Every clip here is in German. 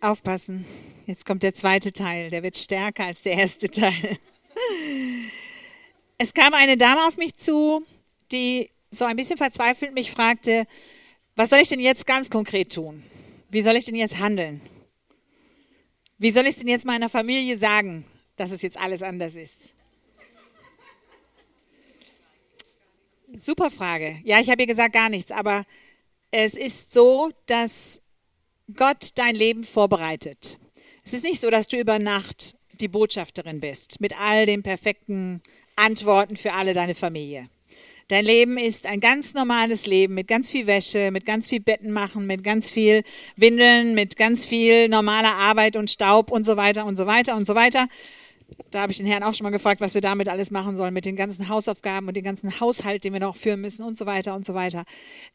Aufpassen. Jetzt kommt der zweite Teil. Der wird stärker als der erste Teil. Es kam eine Dame auf mich zu, die so ein bisschen verzweifelt mich fragte, was soll ich denn jetzt ganz konkret tun? Wie soll ich denn jetzt handeln? Wie soll ich denn jetzt meiner Familie sagen, dass es jetzt alles anders ist? Super Frage. Ja, ich habe ihr gesagt gar nichts, aber es ist so, dass Gott dein Leben vorbereitet. Es ist nicht so, dass du über Nacht die Botschafterin bist mit all den perfekten Antworten für alle deine Familie. Dein Leben ist ein ganz normales Leben mit ganz viel Wäsche, mit ganz viel Betten machen, mit ganz viel Windeln, mit ganz viel normaler Arbeit und Staub und so weiter und so weiter und so weiter. Da habe ich den Herrn auch schon mal gefragt, was wir damit alles machen sollen, mit den ganzen Hausaufgaben und dem ganzen Haushalt, den wir noch führen müssen und so weiter und so weiter.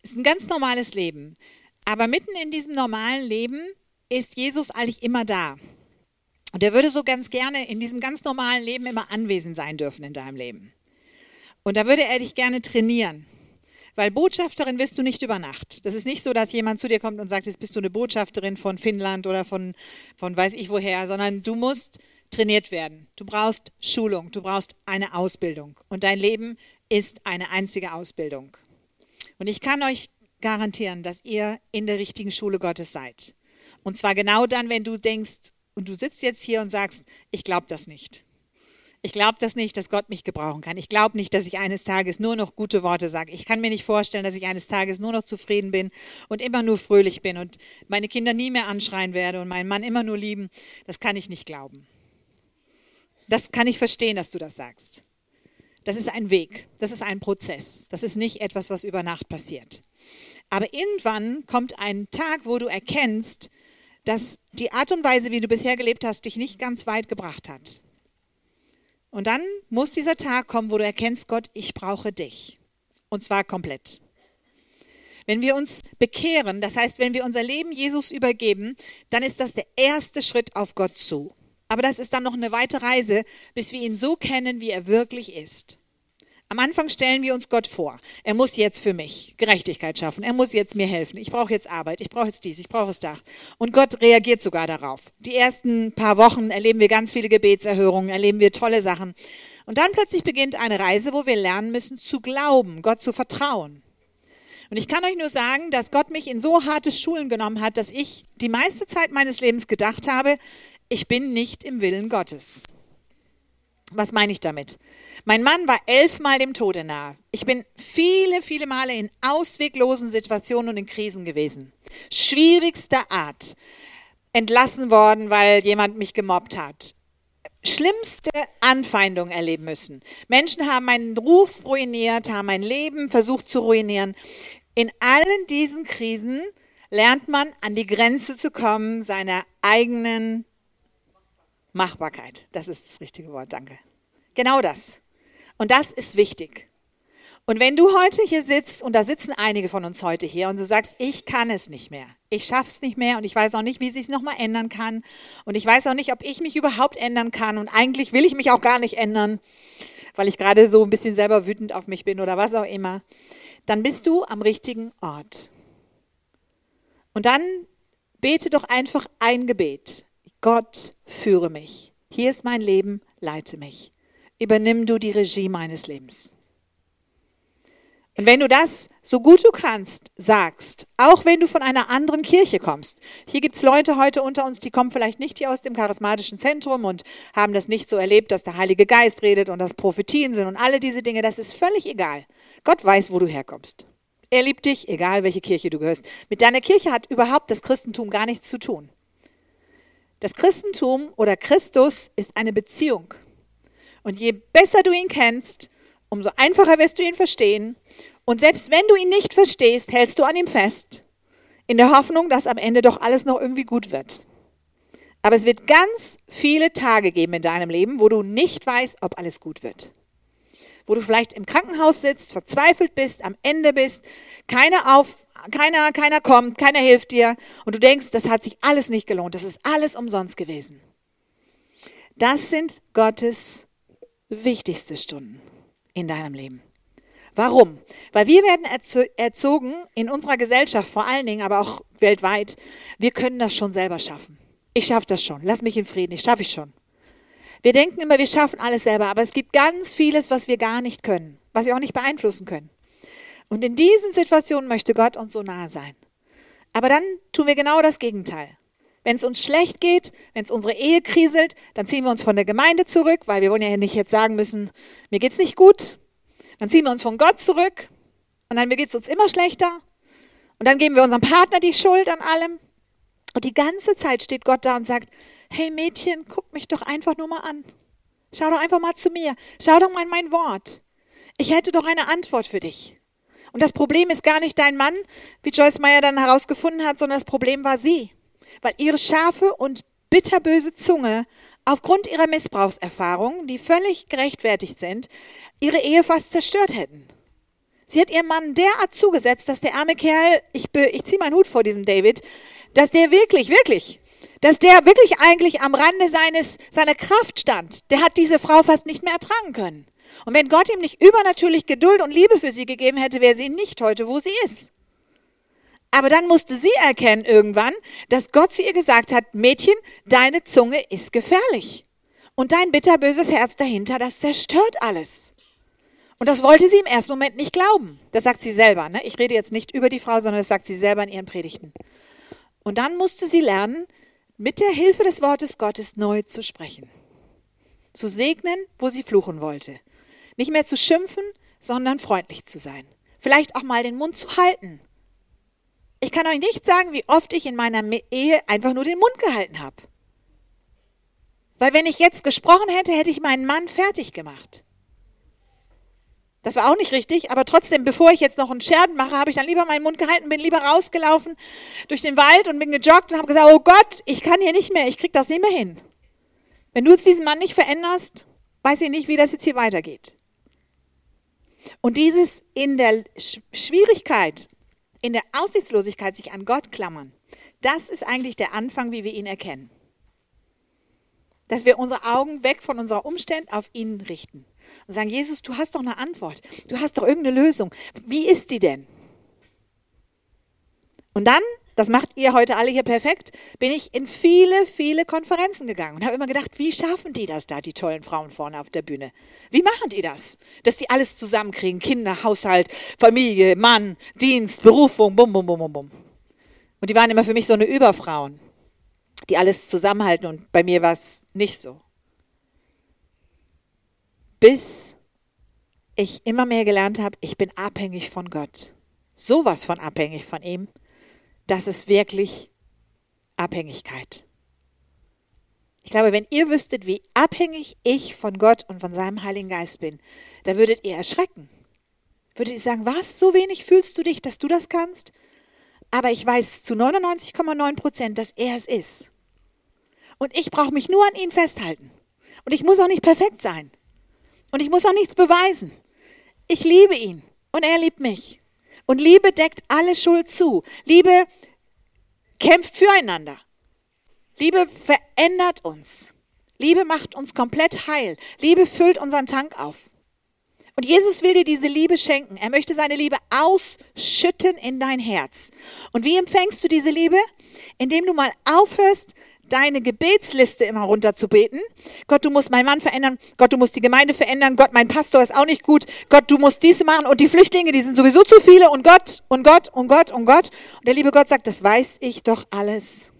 Es ist ein ganz normales Leben. Aber mitten in diesem normalen Leben ist Jesus eigentlich immer da. Und er würde so ganz gerne in diesem ganz normalen Leben immer anwesend sein dürfen in deinem Leben. Und da würde er dich gerne trainieren. Weil Botschafterin wirst du nicht über Nacht. Das ist nicht so, dass jemand zu dir kommt und sagt, jetzt bist du eine Botschafterin von Finnland oder von, von weiß ich woher, sondern du musst trainiert werden. Du brauchst Schulung, du brauchst eine Ausbildung. Und dein Leben ist eine einzige Ausbildung. Und ich kann euch garantieren, dass ihr in der richtigen Schule Gottes seid. Und zwar genau dann, wenn du denkst, und du sitzt jetzt hier und sagst, ich glaube das nicht. Ich glaube das nicht, dass Gott mich gebrauchen kann. Ich glaube nicht, dass ich eines Tages nur noch gute Worte sage. Ich kann mir nicht vorstellen, dass ich eines Tages nur noch zufrieden bin und immer nur fröhlich bin und meine Kinder nie mehr anschreien werde und meinen Mann immer nur lieben. Das kann ich nicht glauben. Das kann ich verstehen, dass du das sagst. Das ist ein Weg, das ist ein Prozess. Das ist nicht etwas, was über Nacht passiert. Aber irgendwann kommt ein Tag, wo du erkennst, dass die Art und Weise, wie du bisher gelebt hast, dich nicht ganz weit gebracht hat. Und dann muss dieser Tag kommen, wo du erkennst, Gott, ich brauche dich. Und zwar komplett. Wenn wir uns bekehren, das heißt, wenn wir unser Leben Jesus übergeben, dann ist das der erste Schritt auf Gott zu. Aber das ist dann noch eine weite Reise, bis wir ihn so kennen, wie er wirklich ist. Am Anfang stellen wir uns Gott vor. Er muss jetzt für mich Gerechtigkeit schaffen. Er muss jetzt mir helfen. Ich brauche jetzt Arbeit. Ich brauche jetzt dies. Ich brauche es da. Und Gott reagiert sogar darauf. Die ersten paar Wochen erleben wir ganz viele Gebetserhörungen, erleben wir tolle Sachen. Und dann plötzlich beginnt eine Reise, wo wir lernen müssen zu glauben, Gott zu vertrauen. Und ich kann euch nur sagen, dass Gott mich in so harte Schulen genommen hat, dass ich die meiste Zeit meines Lebens gedacht habe, ich bin nicht im Willen Gottes. Was meine ich damit? Mein Mann war elfmal dem Tode nahe. Ich bin viele, viele Male in ausweglosen Situationen und in Krisen gewesen. Schwierigster Art. Entlassen worden, weil jemand mich gemobbt hat. Schlimmste Anfeindung erleben müssen. Menschen haben meinen Ruf ruiniert, haben mein Leben versucht zu ruinieren. In allen diesen Krisen lernt man an die Grenze zu kommen seiner eigenen Machbarkeit. Das ist das richtige Wort, danke. Genau das. Und das ist wichtig. Und wenn du heute hier sitzt, und da sitzen einige von uns heute hier, und du sagst, ich kann es nicht mehr, ich schaff's nicht mehr und ich weiß auch nicht, wie es sich nochmal ändern kann und ich weiß auch nicht, ob ich mich überhaupt ändern kann und eigentlich will ich mich auch gar nicht ändern, weil ich gerade so ein bisschen selber wütend auf mich bin oder was auch immer, dann bist du am richtigen Ort. Und dann bete doch einfach ein Gebet. Gott, führe mich. Hier ist mein Leben, leite mich. Übernimm du die Regie meines Lebens. Und wenn du das so gut du kannst sagst, auch wenn du von einer anderen Kirche kommst, hier gibt es Leute heute unter uns, die kommen vielleicht nicht hier aus dem charismatischen Zentrum und haben das nicht so erlebt, dass der Heilige Geist redet und dass Prophetien sind und alle diese Dinge, das ist völlig egal. Gott weiß, wo du herkommst. Er liebt dich, egal welche Kirche du gehörst. Mit deiner Kirche hat überhaupt das Christentum gar nichts zu tun. Das Christentum oder Christus ist eine Beziehung. Und je besser du ihn kennst, umso einfacher wirst du ihn verstehen. Und selbst wenn du ihn nicht verstehst, hältst du an ihm fest, in der Hoffnung, dass am Ende doch alles noch irgendwie gut wird. Aber es wird ganz viele Tage geben in deinem Leben, wo du nicht weißt, ob alles gut wird wo du vielleicht im Krankenhaus sitzt, verzweifelt bist, am Ende bist, keiner auf, keiner, keiner kommt, keiner hilft dir und du denkst, das hat sich alles nicht gelohnt, das ist alles umsonst gewesen. Das sind Gottes wichtigste Stunden in deinem Leben. Warum? Weil wir werden erzogen in unserer Gesellschaft vor allen Dingen, aber auch weltweit, wir können das schon selber schaffen. ich schaffe das schon, lass mich in Frieden, ich schaffe ich schon. Wir denken immer, wir schaffen alles selber, aber es gibt ganz vieles, was wir gar nicht können, was wir auch nicht beeinflussen können. Und in diesen Situationen möchte Gott uns so nahe sein. Aber dann tun wir genau das Gegenteil. Wenn es uns schlecht geht, wenn es unsere Ehe kriselt, dann ziehen wir uns von der Gemeinde zurück, weil wir wollen ja nicht jetzt sagen müssen, mir geht es nicht gut. Dann ziehen wir uns von Gott zurück und dann geht es uns immer schlechter. Und dann geben wir unserem Partner die Schuld an allem. Und die ganze Zeit steht Gott da und sagt, hey Mädchen, guck mich doch einfach nur mal an. Schau doch einfach mal zu mir. Schau doch mal in mein Wort. Ich hätte doch eine Antwort für dich. Und das Problem ist gar nicht dein Mann, wie Joyce Meyer dann herausgefunden hat, sondern das Problem war sie. Weil ihre scharfe und bitterböse Zunge aufgrund ihrer Missbrauchserfahrungen, die völlig gerechtfertigt sind, ihre Ehe fast zerstört hätten. Sie hat ihrem Mann derart zugesetzt, dass der arme Kerl, ich, ich ziehe meinen Hut vor diesem David, dass der wirklich, wirklich, dass der wirklich eigentlich am Rande seines, seiner Kraft stand. Der hat diese Frau fast nicht mehr ertragen können. Und wenn Gott ihm nicht übernatürlich Geduld und Liebe für sie gegeben hätte, wäre sie nicht heute, wo sie ist. Aber dann musste sie erkennen irgendwann, dass Gott zu ihr gesagt hat, Mädchen, deine Zunge ist gefährlich. Und dein bitterböses Herz dahinter, das zerstört alles. Und das wollte sie im ersten Moment nicht glauben. Das sagt sie selber. Ne? Ich rede jetzt nicht über die Frau, sondern das sagt sie selber in ihren Predigten. Und dann musste sie lernen, mit der Hilfe des Wortes Gottes neu zu sprechen. Zu segnen, wo sie fluchen wollte. Nicht mehr zu schimpfen, sondern freundlich zu sein. Vielleicht auch mal den Mund zu halten. Ich kann euch nicht sagen, wie oft ich in meiner Ehe einfach nur den Mund gehalten habe. Weil wenn ich jetzt gesprochen hätte, hätte ich meinen Mann fertig gemacht. Das war auch nicht richtig, aber trotzdem, bevor ich jetzt noch einen Scherden mache, habe ich dann lieber meinen Mund gehalten, bin lieber rausgelaufen durch den Wald und bin gejoggt und habe gesagt, oh Gott, ich kann hier nicht mehr, ich kriege das nicht mehr hin. Wenn du jetzt diesen Mann nicht veränderst, weiß ich nicht, wie das jetzt hier weitergeht. Und dieses in der Schwierigkeit, in der Aussichtslosigkeit sich an Gott klammern, das ist eigentlich der Anfang, wie wir ihn erkennen. Dass wir unsere Augen weg von unserer Umstände auf ihn richten und sagen, Jesus, du hast doch eine Antwort, du hast doch irgendeine Lösung. Wie ist die denn? Und dann, das macht ihr heute alle hier perfekt, bin ich in viele, viele Konferenzen gegangen und habe immer gedacht, wie schaffen die das da, die tollen Frauen vorne auf der Bühne? Wie machen die das? Dass die alles zusammenkriegen, Kinder, Haushalt, Familie, Mann, Dienst, Berufung, bum, bum, bum, bum, bum. Und die waren immer für mich so eine Überfrauen, die alles zusammenhalten und bei mir war es nicht so bis ich immer mehr gelernt habe, ich bin abhängig von Gott. Sowas von abhängig von ihm, das ist wirklich Abhängigkeit. Ich glaube, wenn ihr wüsstet, wie abhängig ich von Gott und von seinem Heiligen Geist bin, dann würdet ihr erschrecken. Würdet ihr sagen, was, so wenig fühlst du dich, dass du das kannst? Aber ich weiß zu 99,9 Prozent, dass er es ist. Und ich brauche mich nur an ihn festhalten. Und ich muss auch nicht perfekt sein. Und ich muss auch nichts beweisen. Ich liebe ihn und er liebt mich. Und Liebe deckt alle Schuld zu. Liebe kämpft füreinander. Liebe verändert uns. Liebe macht uns komplett heil. Liebe füllt unseren Tank auf. Und Jesus will dir diese Liebe schenken. Er möchte seine Liebe ausschütten in dein Herz. Und wie empfängst du diese Liebe? Indem du mal aufhörst, deine Gebetsliste immer runterzubeten. Gott, du musst meinen Mann verändern. Gott, du musst die Gemeinde verändern. Gott, mein Pastor ist auch nicht gut. Gott, du musst dies machen. Und die Flüchtlinge, die sind sowieso zu viele. Und Gott, und Gott, und Gott, und Gott. Und der liebe Gott sagt, das weiß ich doch alles.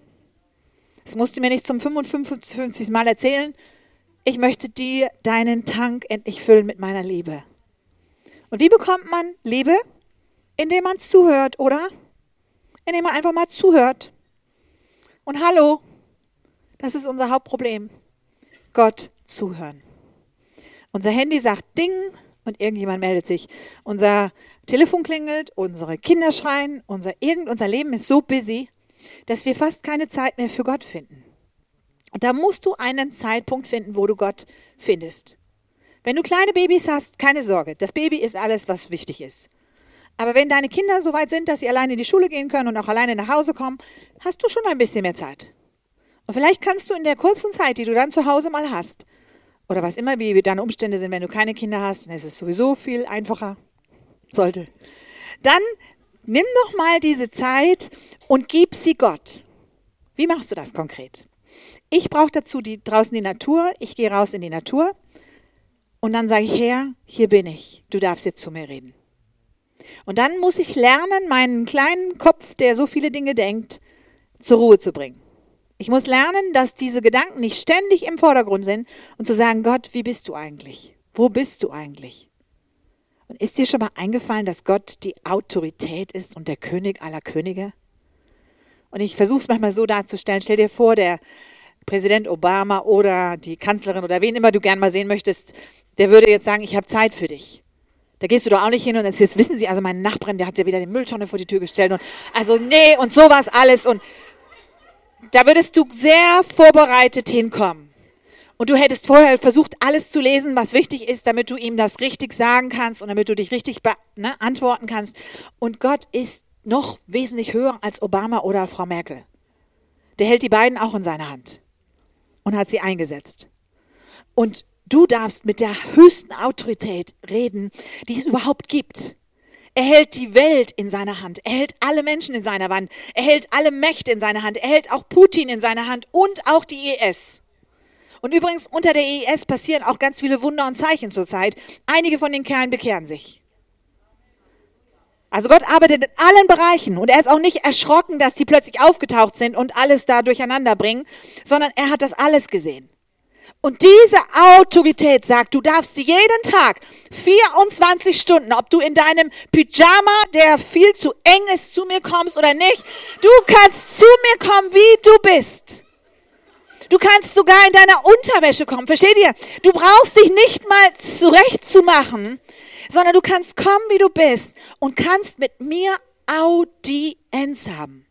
Das musst du mir nicht zum 55. Mal erzählen. Ich möchte dir deinen Tank endlich füllen mit meiner Liebe. Und wie bekommt man Liebe? Indem man zuhört, oder? Indem man einfach mal zuhört. Und hallo, das ist unser Hauptproblem. Gott zuhören. Unser Handy sagt Ding und irgendjemand meldet sich. Unser Telefon klingelt, unsere Kinder schreien, unser, irgend, unser Leben ist so busy, dass wir fast keine Zeit mehr für Gott finden. Und da musst du einen Zeitpunkt finden, wo du Gott findest. Wenn du kleine Babys hast, keine Sorge. Das Baby ist alles, was wichtig ist. Aber wenn deine Kinder so weit sind, dass sie alleine in die Schule gehen können und auch alleine nach Hause kommen, hast du schon ein bisschen mehr Zeit. Und vielleicht kannst du in der kurzen Zeit, die du dann zu Hause mal hast, oder was immer wie deine Umstände sind, wenn du keine Kinder hast, dann ist es sowieso viel einfacher. Sollte. Dann nimm doch mal diese Zeit und gib sie Gott. Wie machst du das konkret? Ich brauche dazu die, draußen die Natur. Ich gehe raus in die Natur. Und dann sage ich, Herr, hier bin ich. Du darfst jetzt zu mir reden. Und dann muss ich lernen, meinen kleinen Kopf, der so viele Dinge denkt, zur Ruhe zu bringen. Ich muss lernen, dass diese Gedanken nicht ständig im Vordergrund sind und zu sagen, Gott, wie bist du eigentlich? Wo bist du eigentlich? Und ist dir schon mal eingefallen, dass Gott die Autorität ist und der König aller Könige? Und ich versuche es manchmal so darzustellen. Stell dir vor, der Präsident Obama oder die Kanzlerin oder wen immer du gern mal sehen möchtest, der würde jetzt sagen, ich habe Zeit für dich. Da gehst du doch auch nicht hin und erzählst, wissen Sie, also mein Nachbarin, der hat ja wieder die Mülltonne vor die Tür gestellt und also nee und sowas alles und da würdest du sehr vorbereitet hinkommen. Und du hättest vorher versucht, alles zu lesen, was wichtig ist, damit du ihm das richtig sagen kannst und damit du dich richtig ne, antworten kannst. Und Gott ist noch wesentlich höher als Obama oder Frau Merkel. Der hält die beiden auch in seiner Hand und hat sie eingesetzt. Und du darfst mit der höchsten Autorität reden, die es überhaupt gibt. Er hält die Welt in seiner Hand. Er hält alle Menschen in seiner Hand. Er hält alle Mächte in seiner Hand. Er hält auch Putin in seiner Hand und auch die IS. Und übrigens, unter der IS passieren auch ganz viele Wunder und Zeichen zurzeit. Einige von den Kerlen bekehren sich. Also Gott arbeitet in allen Bereichen und er ist auch nicht erschrocken, dass die plötzlich aufgetaucht sind und alles da durcheinander bringen, sondern er hat das alles gesehen. Und diese Autorität sagt, du darfst jeden Tag 24 Stunden, ob du in deinem Pyjama, der viel zu eng ist, zu mir kommst oder nicht, du kannst zu mir kommen, wie du bist. Du kannst sogar in deiner Unterwäsche kommen. Versteht ihr? Du brauchst dich nicht mal zurechtzumachen, sondern du kannst kommen, wie du bist und kannst mit mir Audienz haben.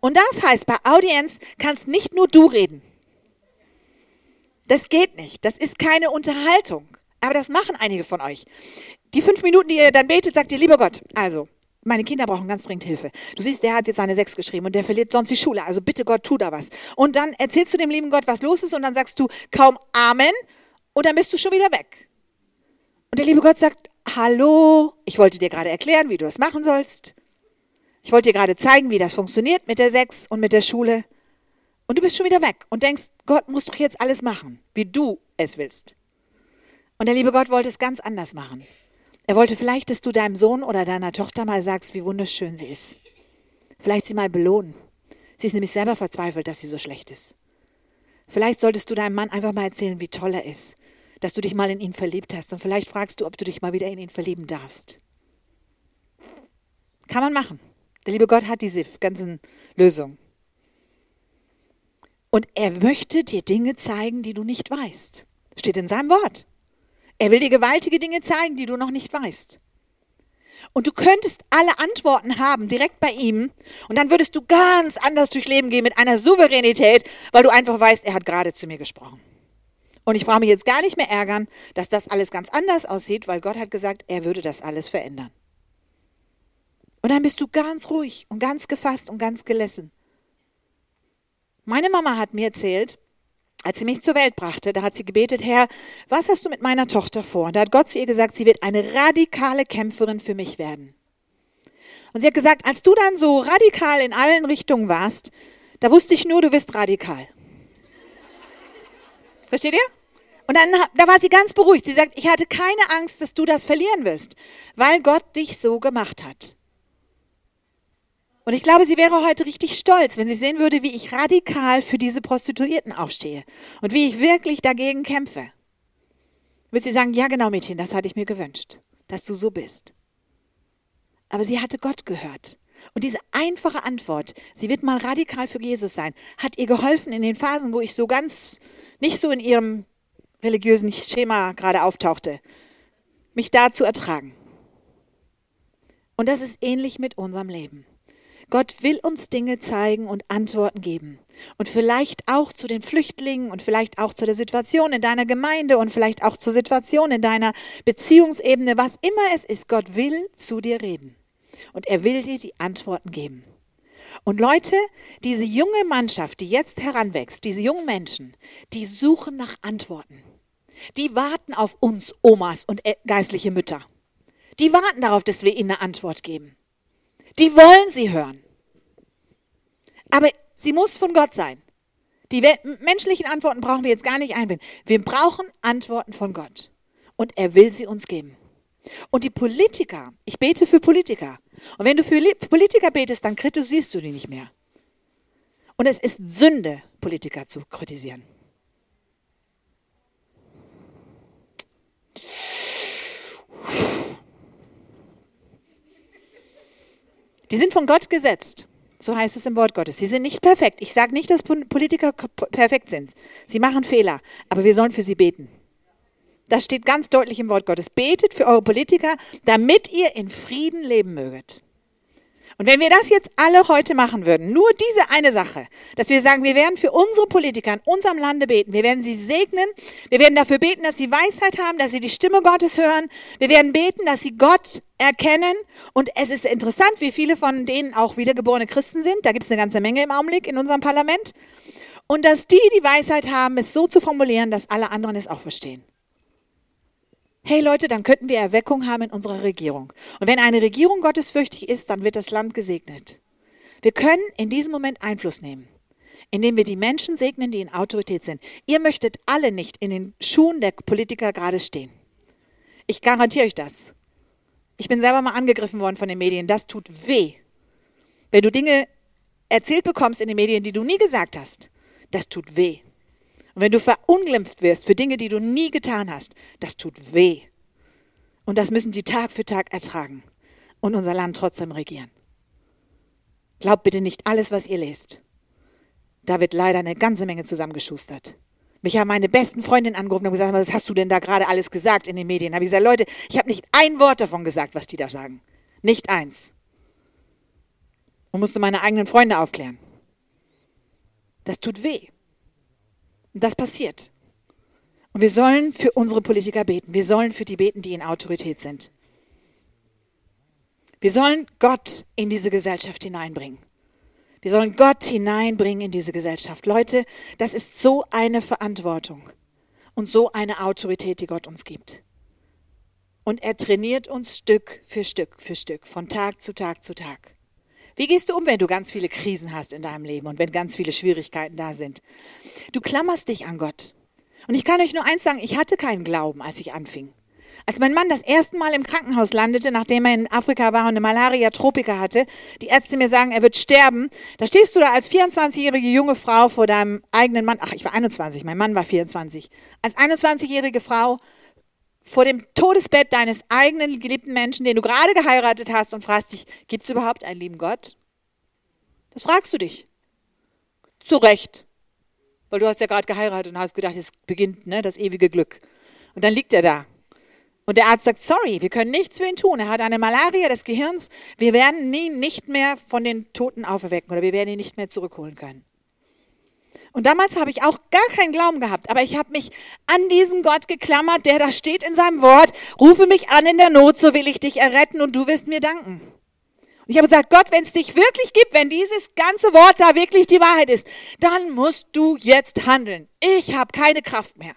Und das heißt, bei Audienz kannst nicht nur du reden. Das geht nicht. Das ist keine Unterhaltung. Aber das machen einige von euch. Die fünf Minuten, die ihr dann betet, sagt ihr, lieber Gott, also, meine Kinder brauchen ganz dringend Hilfe. Du siehst, der hat jetzt seine Sechs geschrieben und der verliert sonst die Schule. Also bitte Gott, tu da was. Und dann erzählst du dem lieben Gott, was los ist und dann sagst du kaum Amen und dann bist du schon wieder weg. Und der liebe Gott sagt, hallo, ich wollte dir gerade erklären, wie du das machen sollst. Ich wollte dir gerade zeigen, wie das funktioniert mit der Sechs und mit der Schule. Und du bist schon wieder weg und denkst, Gott muss doch jetzt alles machen, wie du es willst. Und der liebe Gott wollte es ganz anders machen. Er wollte vielleicht, dass du deinem Sohn oder deiner Tochter mal sagst, wie wunderschön sie ist. Vielleicht sie mal belohnen. Sie ist nämlich selber verzweifelt, dass sie so schlecht ist. Vielleicht solltest du deinem Mann einfach mal erzählen, wie toll er ist, dass du dich mal in ihn verliebt hast und vielleicht fragst du, ob du dich mal wieder in ihn verlieben darfst. Kann man machen. Der liebe Gott hat diese ganzen Lösungen. Und er möchte dir Dinge zeigen, die du nicht weißt. Steht in seinem Wort. Er will dir gewaltige Dinge zeigen, die du noch nicht weißt. Und du könntest alle Antworten haben direkt bei ihm. Und dann würdest du ganz anders durchs Leben gehen mit einer Souveränität, weil du einfach weißt, er hat gerade zu mir gesprochen. Und ich brauche mich jetzt gar nicht mehr ärgern, dass das alles ganz anders aussieht, weil Gott hat gesagt, er würde das alles verändern. Und dann bist du ganz ruhig und ganz gefasst und ganz gelassen. Meine Mama hat mir erzählt, als sie mich zur Welt brachte, da hat sie gebetet, Herr, was hast du mit meiner Tochter vor? Und da hat Gott zu ihr gesagt, sie wird eine radikale Kämpferin für mich werden. Und sie hat gesagt, als du dann so radikal in allen Richtungen warst, da wusste ich nur, du bist radikal. Versteht ihr? Und dann da war sie ganz beruhigt. Sie sagt, ich hatte keine Angst, dass du das verlieren wirst, weil Gott dich so gemacht hat. Und ich glaube, sie wäre heute richtig stolz, wenn sie sehen würde, wie ich radikal für diese Prostituierten aufstehe und wie ich wirklich dagegen kämpfe. Würde sie sagen, ja genau, Mädchen, das hatte ich mir gewünscht, dass du so bist. Aber sie hatte Gott gehört. Und diese einfache Antwort, sie wird mal radikal für Jesus sein, hat ihr geholfen in den Phasen, wo ich so ganz nicht so in ihrem religiösen Schema gerade auftauchte, mich da zu ertragen. Und das ist ähnlich mit unserem Leben. Gott will uns Dinge zeigen und Antworten geben. Und vielleicht auch zu den Flüchtlingen und vielleicht auch zu der Situation in deiner Gemeinde und vielleicht auch zur Situation in deiner Beziehungsebene, was immer es ist. Gott will zu dir reden. Und er will dir die Antworten geben. Und Leute, diese junge Mannschaft, die jetzt heranwächst, diese jungen Menschen, die suchen nach Antworten. Die warten auf uns, Omas und geistliche Mütter. Die warten darauf, dass wir ihnen eine Antwort geben. Die wollen sie hören. Aber sie muss von Gott sein. Die menschlichen Antworten brauchen wir jetzt gar nicht einbinden. Wir brauchen Antworten von Gott. Und er will sie uns geben. Und die Politiker, ich bete für Politiker. Und wenn du für Politiker betest, dann kritisierst du die nicht mehr. Und es ist Sünde, Politiker zu kritisieren. Die sind von Gott gesetzt. So heißt es im Wort Gottes. Sie sind nicht perfekt. Ich sage nicht, dass Politiker perfekt sind. Sie machen Fehler. Aber wir sollen für sie beten. Das steht ganz deutlich im Wort Gottes. Betet für eure Politiker, damit ihr in Frieden leben möget. Und wenn wir das jetzt alle heute machen würden, nur diese eine Sache, dass wir sagen, wir werden für unsere Politiker in unserem Lande beten, wir werden sie segnen, wir werden dafür beten, dass sie Weisheit haben, dass sie die Stimme Gottes hören, wir werden beten, dass sie Gott erkennen. Und es ist interessant, wie viele von denen auch wiedergeborene Christen sind. Da gibt es eine ganze Menge im Augenblick in unserem Parlament. Und dass die die Weisheit haben, es so zu formulieren, dass alle anderen es auch verstehen hey Leute, dann könnten wir Erweckung haben in unserer Regierung. Und wenn eine Regierung gottesfürchtig ist, dann wird das Land gesegnet. Wir können in diesem Moment Einfluss nehmen, indem wir die Menschen segnen, die in Autorität sind. Ihr möchtet alle nicht in den Schuhen der Politiker gerade stehen. Ich garantiere euch das. Ich bin selber mal angegriffen worden von den Medien. Das tut weh. Wenn du Dinge erzählt bekommst in den Medien, die du nie gesagt hast, das tut weh. Und wenn du verunglimpft wirst für Dinge, die du nie getan hast, das tut weh. Und das müssen die Tag für Tag ertragen und unser Land trotzdem regieren. Glaubt bitte nicht alles, was ihr lest. Da wird leider eine ganze Menge zusammengeschustert. Mich haben meine besten Freundinnen angerufen und gesagt, was hast du denn da gerade alles gesagt in den Medien? Da habe ich gesagt, Leute, ich habe nicht ein Wort davon gesagt, was die da sagen. Nicht eins. Und musste meine eigenen Freunde aufklären. Das tut weh. Und das passiert. Und wir sollen für unsere Politiker beten. Wir sollen für die beten, die in Autorität sind. Wir sollen Gott in diese Gesellschaft hineinbringen. Wir sollen Gott hineinbringen in diese Gesellschaft. Leute, das ist so eine Verantwortung und so eine Autorität, die Gott uns gibt. Und er trainiert uns Stück für Stück für Stück, von Tag zu Tag zu Tag. Wie gehst du um, wenn du ganz viele Krisen hast in deinem Leben und wenn ganz viele Schwierigkeiten da sind? Du klammerst dich an Gott. Und ich kann euch nur eins sagen, ich hatte keinen Glauben, als ich anfing. Als mein Mann das erste Mal im Krankenhaus landete, nachdem er in Afrika war und eine Malaria-Tropika hatte, die Ärzte mir sagen, er wird sterben, da stehst du da als 24-jährige junge Frau vor deinem eigenen Mann, ach, ich war 21, mein Mann war 24, als 21-jährige Frau vor dem Todesbett deines eigenen geliebten Menschen, den du gerade geheiratet hast und fragst dich, gibt es überhaupt einen lieben Gott? Das fragst du dich. Zu Recht. Weil du hast ja gerade geheiratet und hast gedacht, es beginnt ne, das ewige Glück. Und dann liegt er da. Und der Arzt sagt, sorry, wir können nichts für ihn tun. Er hat eine Malaria des Gehirns. Wir werden ihn nicht mehr von den Toten auferwecken oder wir werden ihn nicht mehr zurückholen können. Und damals habe ich auch gar keinen Glauben gehabt, aber ich habe mich an diesen Gott geklammert, der da steht in seinem Wort, rufe mich an in der Not, so will ich dich erretten und du wirst mir danken. Und ich habe gesagt, Gott, wenn es dich wirklich gibt, wenn dieses ganze Wort da wirklich die Wahrheit ist, dann musst du jetzt handeln. Ich habe keine Kraft mehr.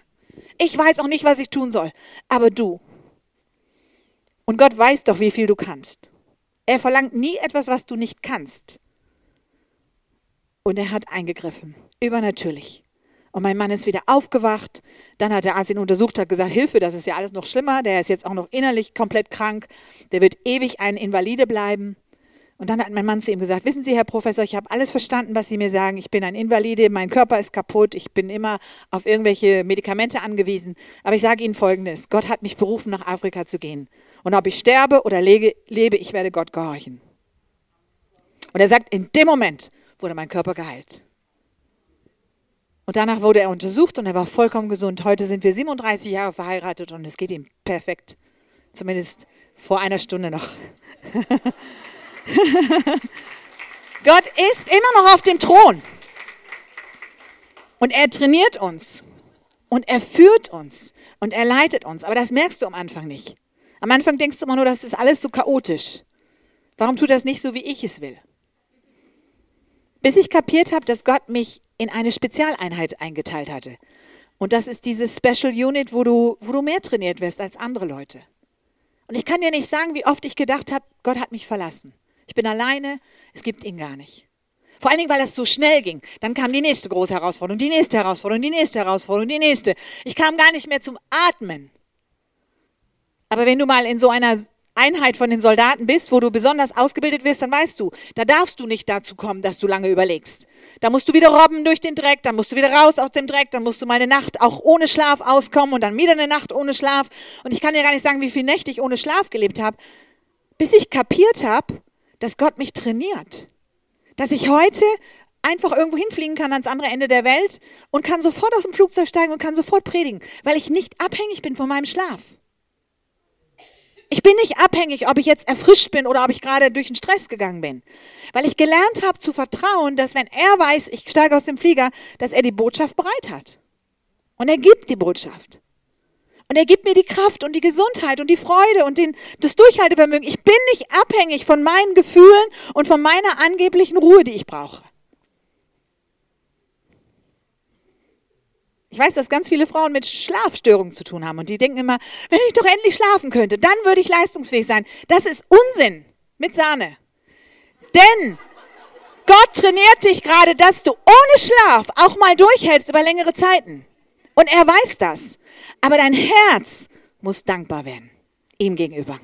Ich weiß auch nicht, was ich tun soll, aber du. Und Gott weiß doch, wie viel du kannst. Er verlangt nie etwas, was du nicht kannst. Und er hat eingegriffen, übernatürlich. Und mein Mann ist wieder aufgewacht. Dann hat der Arzt ihn untersucht, hat gesagt, Hilfe, das ist ja alles noch schlimmer. Der ist jetzt auch noch innerlich komplett krank. Der wird ewig ein Invalide bleiben. Und dann hat mein Mann zu ihm gesagt, wissen Sie, Herr Professor, ich habe alles verstanden, was Sie mir sagen. Ich bin ein Invalide, mein Körper ist kaputt, ich bin immer auf irgendwelche Medikamente angewiesen. Aber ich sage Ihnen Folgendes, Gott hat mich berufen, nach Afrika zu gehen. Und ob ich sterbe oder lebe, ich werde Gott gehorchen. Und er sagt, in dem Moment wurde mein Körper geheilt. Und danach wurde er untersucht und er war vollkommen gesund. Heute sind wir 37 Jahre verheiratet und es geht ihm perfekt. Zumindest vor einer Stunde noch. Gott ist immer noch auf dem Thron. Und er trainiert uns. Und er führt uns. Und er leitet uns. Aber das merkst du am Anfang nicht. Am Anfang denkst du immer nur, das ist alles so chaotisch. Warum tut das nicht so, wie ich es will? Bis ich kapiert habe, dass Gott mich in eine Spezialeinheit eingeteilt hatte. Und das ist diese Special Unit, wo du, wo du mehr trainiert wirst als andere Leute. Und ich kann dir nicht sagen, wie oft ich gedacht habe, Gott hat mich verlassen. Ich bin alleine, es gibt ihn gar nicht. Vor allen Dingen, weil es so schnell ging. Dann kam die nächste große Herausforderung, die nächste Herausforderung, die nächste Herausforderung, die nächste. Ich kam gar nicht mehr zum Atmen. Aber wenn du mal in so einer Einheit von den Soldaten bist, wo du besonders ausgebildet wirst, dann weißt du, da darfst du nicht dazu kommen, dass du lange überlegst. Da musst du wieder robben durch den Dreck, dann musst du wieder raus aus dem Dreck, dann musst du mal eine Nacht auch ohne Schlaf auskommen und dann wieder eine Nacht ohne Schlaf. Und ich kann dir gar nicht sagen, wie viele Nächte ich ohne Schlaf gelebt habe, bis ich kapiert habe, dass Gott mich trainiert. Dass ich heute einfach irgendwo hinfliegen kann ans andere Ende der Welt und kann sofort aus dem Flugzeug steigen und kann sofort predigen, weil ich nicht abhängig bin von meinem Schlaf. Ich bin nicht abhängig, ob ich jetzt erfrischt bin oder ob ich gerade durch den Stress gegangen bin. Weil ich gelernt habe zu vertrauen, dass wenn er weiß, ich steige aus dem Flieger, dass er die Botschaft bereit hat. Und er gibt die Botschaft. Und er gibt mir die Kraft und die Gesundheit und die Freude und den, das Durchhaltevermögen. Ich bin nicht abhängig von meinen Gefühlen und von meiner angeblichen Ruhe, die ich brauche. Ich weiß, dass ganz viele Frauen mit Schlafstörungen zu tun haben und die denken immer, wenn ich doch endlich schlafen könnte, dann würde ich leistungsfähig sein. Das ist Unsinn mit Sahne. Denn Gott trainiert dich gerade, dass du ohne Schlaf auch mal durchhältst über längere Zeiten. Und er weiß das. Aber dein Herz muss dankbar werden ihm gegenüber.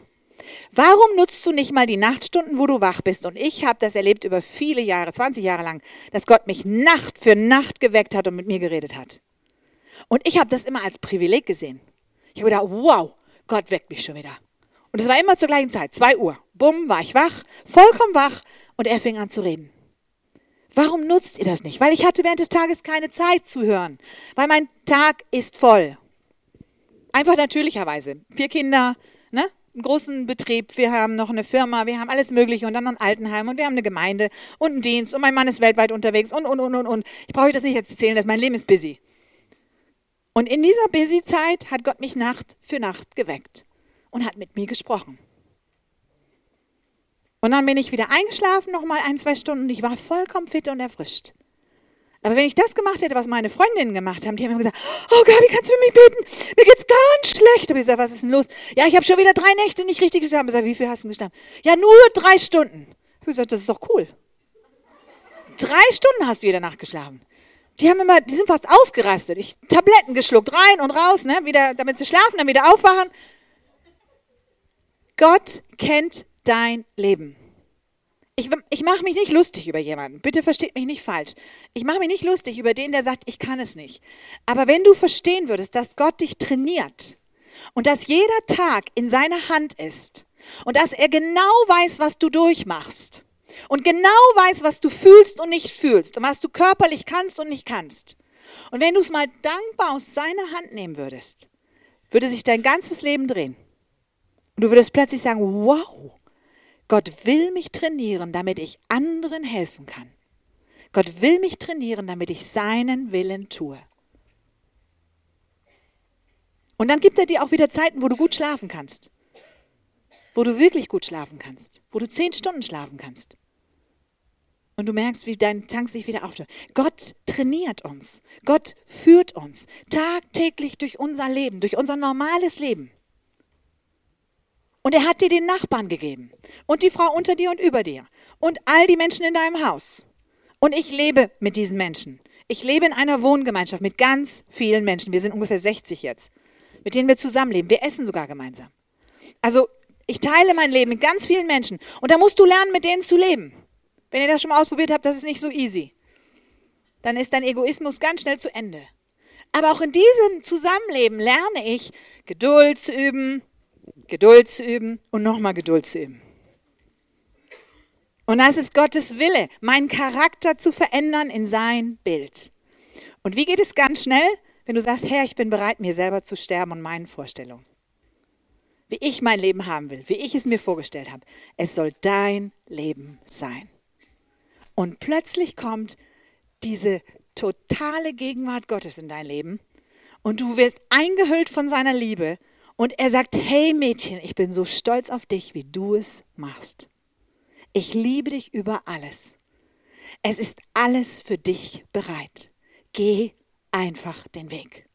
Warum nutzt du nicht mal die Nachtstunden, wo du wach bist? Und ich habe das erlebt über viele Jahre, 20 Jahre lang, dass Gott mich Nacht für Nacht geweckt hat und mit mir geredet hat. Und ich habe das immer als Privileg gesehen. Ich habe gedacht, wow, Gott weckt mich schon wieder. Und es war immer zur gleichen Zeit, 2 Uhr. Bumm, war ich wach, vollkommen wach und er fing an zu reden. Warum nutzt ihr das nicht? Weil ich hatte während des Tages keine Zeit zu hören, weil mein Tag ist voll. Einfach natürlicherweise. Vier Kinder, ne? einen großen Betrieb, wir haben noch eine Firma, wir haben alles Mögliche und dann noch ein Altenheim und wir haben eine Gemeinde und einen Dienst und mein Mann ist weltweit unterwegs und, und, und, und, und. Ich brauche euch das nicht erzählen, dass mein Leben ist busy. Und in dieser Busy-Zeit hat Gott mich Nacht für Nacht geweckt und hat mit mir gesprochen. Und dann bin ich wieder eingeschlafen, noch mal ein, zwei Stunden und ich war vollkommen fit und erfrischt. Aber wenn ich das gemacht hätte, was meine Freundinnen gemacht haben, die haben immer gesagt, oh Gabi, kannst du für mich beten? Mir geht's ganz schlecht. Aber ich gesagt, was ist denn los? Ja, ich habe schon wieder drei Nächte nicht richtig geschlafen. Ich gesagt, wie viel hast du geschlafen? Ja, nur drei Stunden. Ich gesagt, das ist doch cool. Drei Stunden hast du jede Nacht geschlafen. Die haben immer, die sind fast ausgerastet. Ich Tabletten geschluckt, rein und raus, ne, wieder, damit sie schlafen, dann wieder aufwachen. Gott kennt dein Leben. Ich, ich mache mich nicht lustig über jemanden. Bitte versteht mich nicht falsch. Ich mache mich nicht lustig über den, der sagt, ich kann es nicht. Aber wenn du verstehen würdest, dass Gott dich trainiert und dass jeder Tag in seiner Hand ist und dass er genau weiß, was du durchmachst und genau weiß, was du fühlst und nicht fühlst und was du körperlich kannst und nicht kannst. Und wenn du es mal dankbar aus seiner Hand nehmen würdest, würde sich dein ganzes Leben drehen. Und du würdest plötzlich sagen, wow, Gott will mich trainieren, damit ich anderen helfen kann. Gott will mich trainieren, damit ich seinen Willen tue. Und dann gibt er dir auch wieder Zeiten, wo du gut schlafen kannst. Wo du wirklich gut schlafen kannst. Wo du zehn Stunden schlafen kannst. Und du merkst, wie dein Tank sich wieder aufstellt. Gott trainiert uns. Gott führt uns tagtäglich durch unser Leben, durch unser normales Leben. Und er hat dir den Nachbarn gegeben und die Frau unter dir und über dir und all die Menschen in deinem Haus. Und ich lebe mit diesen Menschen. Ich lebe in einer Wohngemeinschaft mit ganz vielen Menschen. Wir sind ungefähr 60 jetzt, mit denen wir zusammenleben. Wir essen sogar gemeinsam. Also ich teile mein Leben mit ganz vielen Menschen. Und da musst du lernen, mit denen zu leben. Wenn ihr das schon mal ausprobiert habt, das ist nicht so easy. Dann ist dein Egoismus ganz schnell zu Ende. Aber auch in diesem Zusammenleben lerne ich, Geduld zu üben, Geduld zu üben und nochmal Geduld zu üben. Und das ist Gottes Wille, meinen Charakter zu verändern in sein Bild. Und wie geht es ganz schnell, wenn du sagst, Herr, ich bin bereit, mir selber zu sterben und meinen Vorstellungen. Wie ich mein Leben haben will, wie ich es mir vorgestellt habe. Es soll dein Leben sein. Und plötzlich kommt diese totale Gegenwart Gottes in dein Leben und du wirst eingehüllt von seiner Liebe und er sagt, hey Mädchen, ich bin so stolz auf dich, wie du es machst. Ich liebe dich über alles. Es ist alles für dich bereit. Geh einfach den Weg.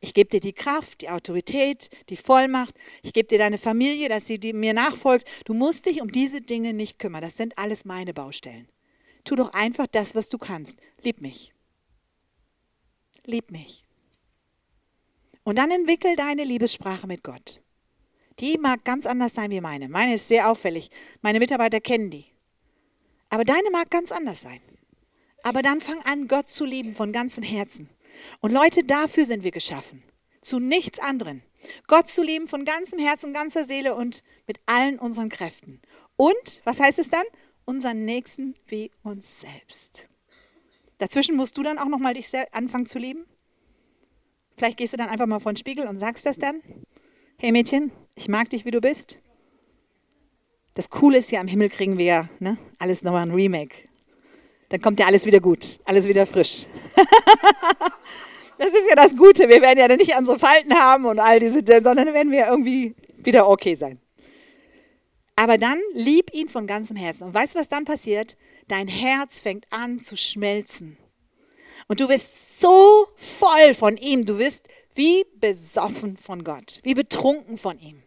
Ich gebe dir die Kraft, die Autorität, die Vollmacht. Ich gebe dir deine Familie, dass sie mir nachfolgt. Du musst dich um diese Dinge nicht kümmern. Das sind alles meine Baustellen. Tu doch einfach das, was du kannst. Lieb mich. Lieb mich. Und dann entwickel deine Liebessprache mit Gott. Die mag ganz anders sein wie meine. Meine ist sehr auffällig. Meine Mitarbeiter kennen die. Aber deine mag ganz anders sein. Aber dann fang an, Gott zu lieben von ganzem Herzen. Und Leute, dafür sind wir geschaffen. Zu nichts anderem. Gott zu lieben von ganzem Herzen, ganzer Seele und mit allen unseren Kräften. Und, was heißt es dann? Unseren Nächsten wie uns selbst. Dazwischen musst du dann auch nochmal dich anfangen zu lieben. Vielleicht gehst du dann einfach mal vor den Spiegel und sagst das dann. Hey Mädchen, ich mag dich, wie du bist. Das Coole ist ja, im Himmel kriegen wir ja ne, alles nochmal ein Remake. Dann kommt ja alles wieder gut, alles wieder frisch. das ist ja das Gute. Wir werden ja nicht unsere Falten haben und all diese, sondern dann werden wir irgendwie wieder okay sein. Aber dann lieb ihn von ganzem Herzen. Und weißt du, was dann passiert? Dein Herz fängt an zu schmelzen. Und du bist so voll von ihm. Du bist wie besoffen von Gott, wie betrunken von ihm.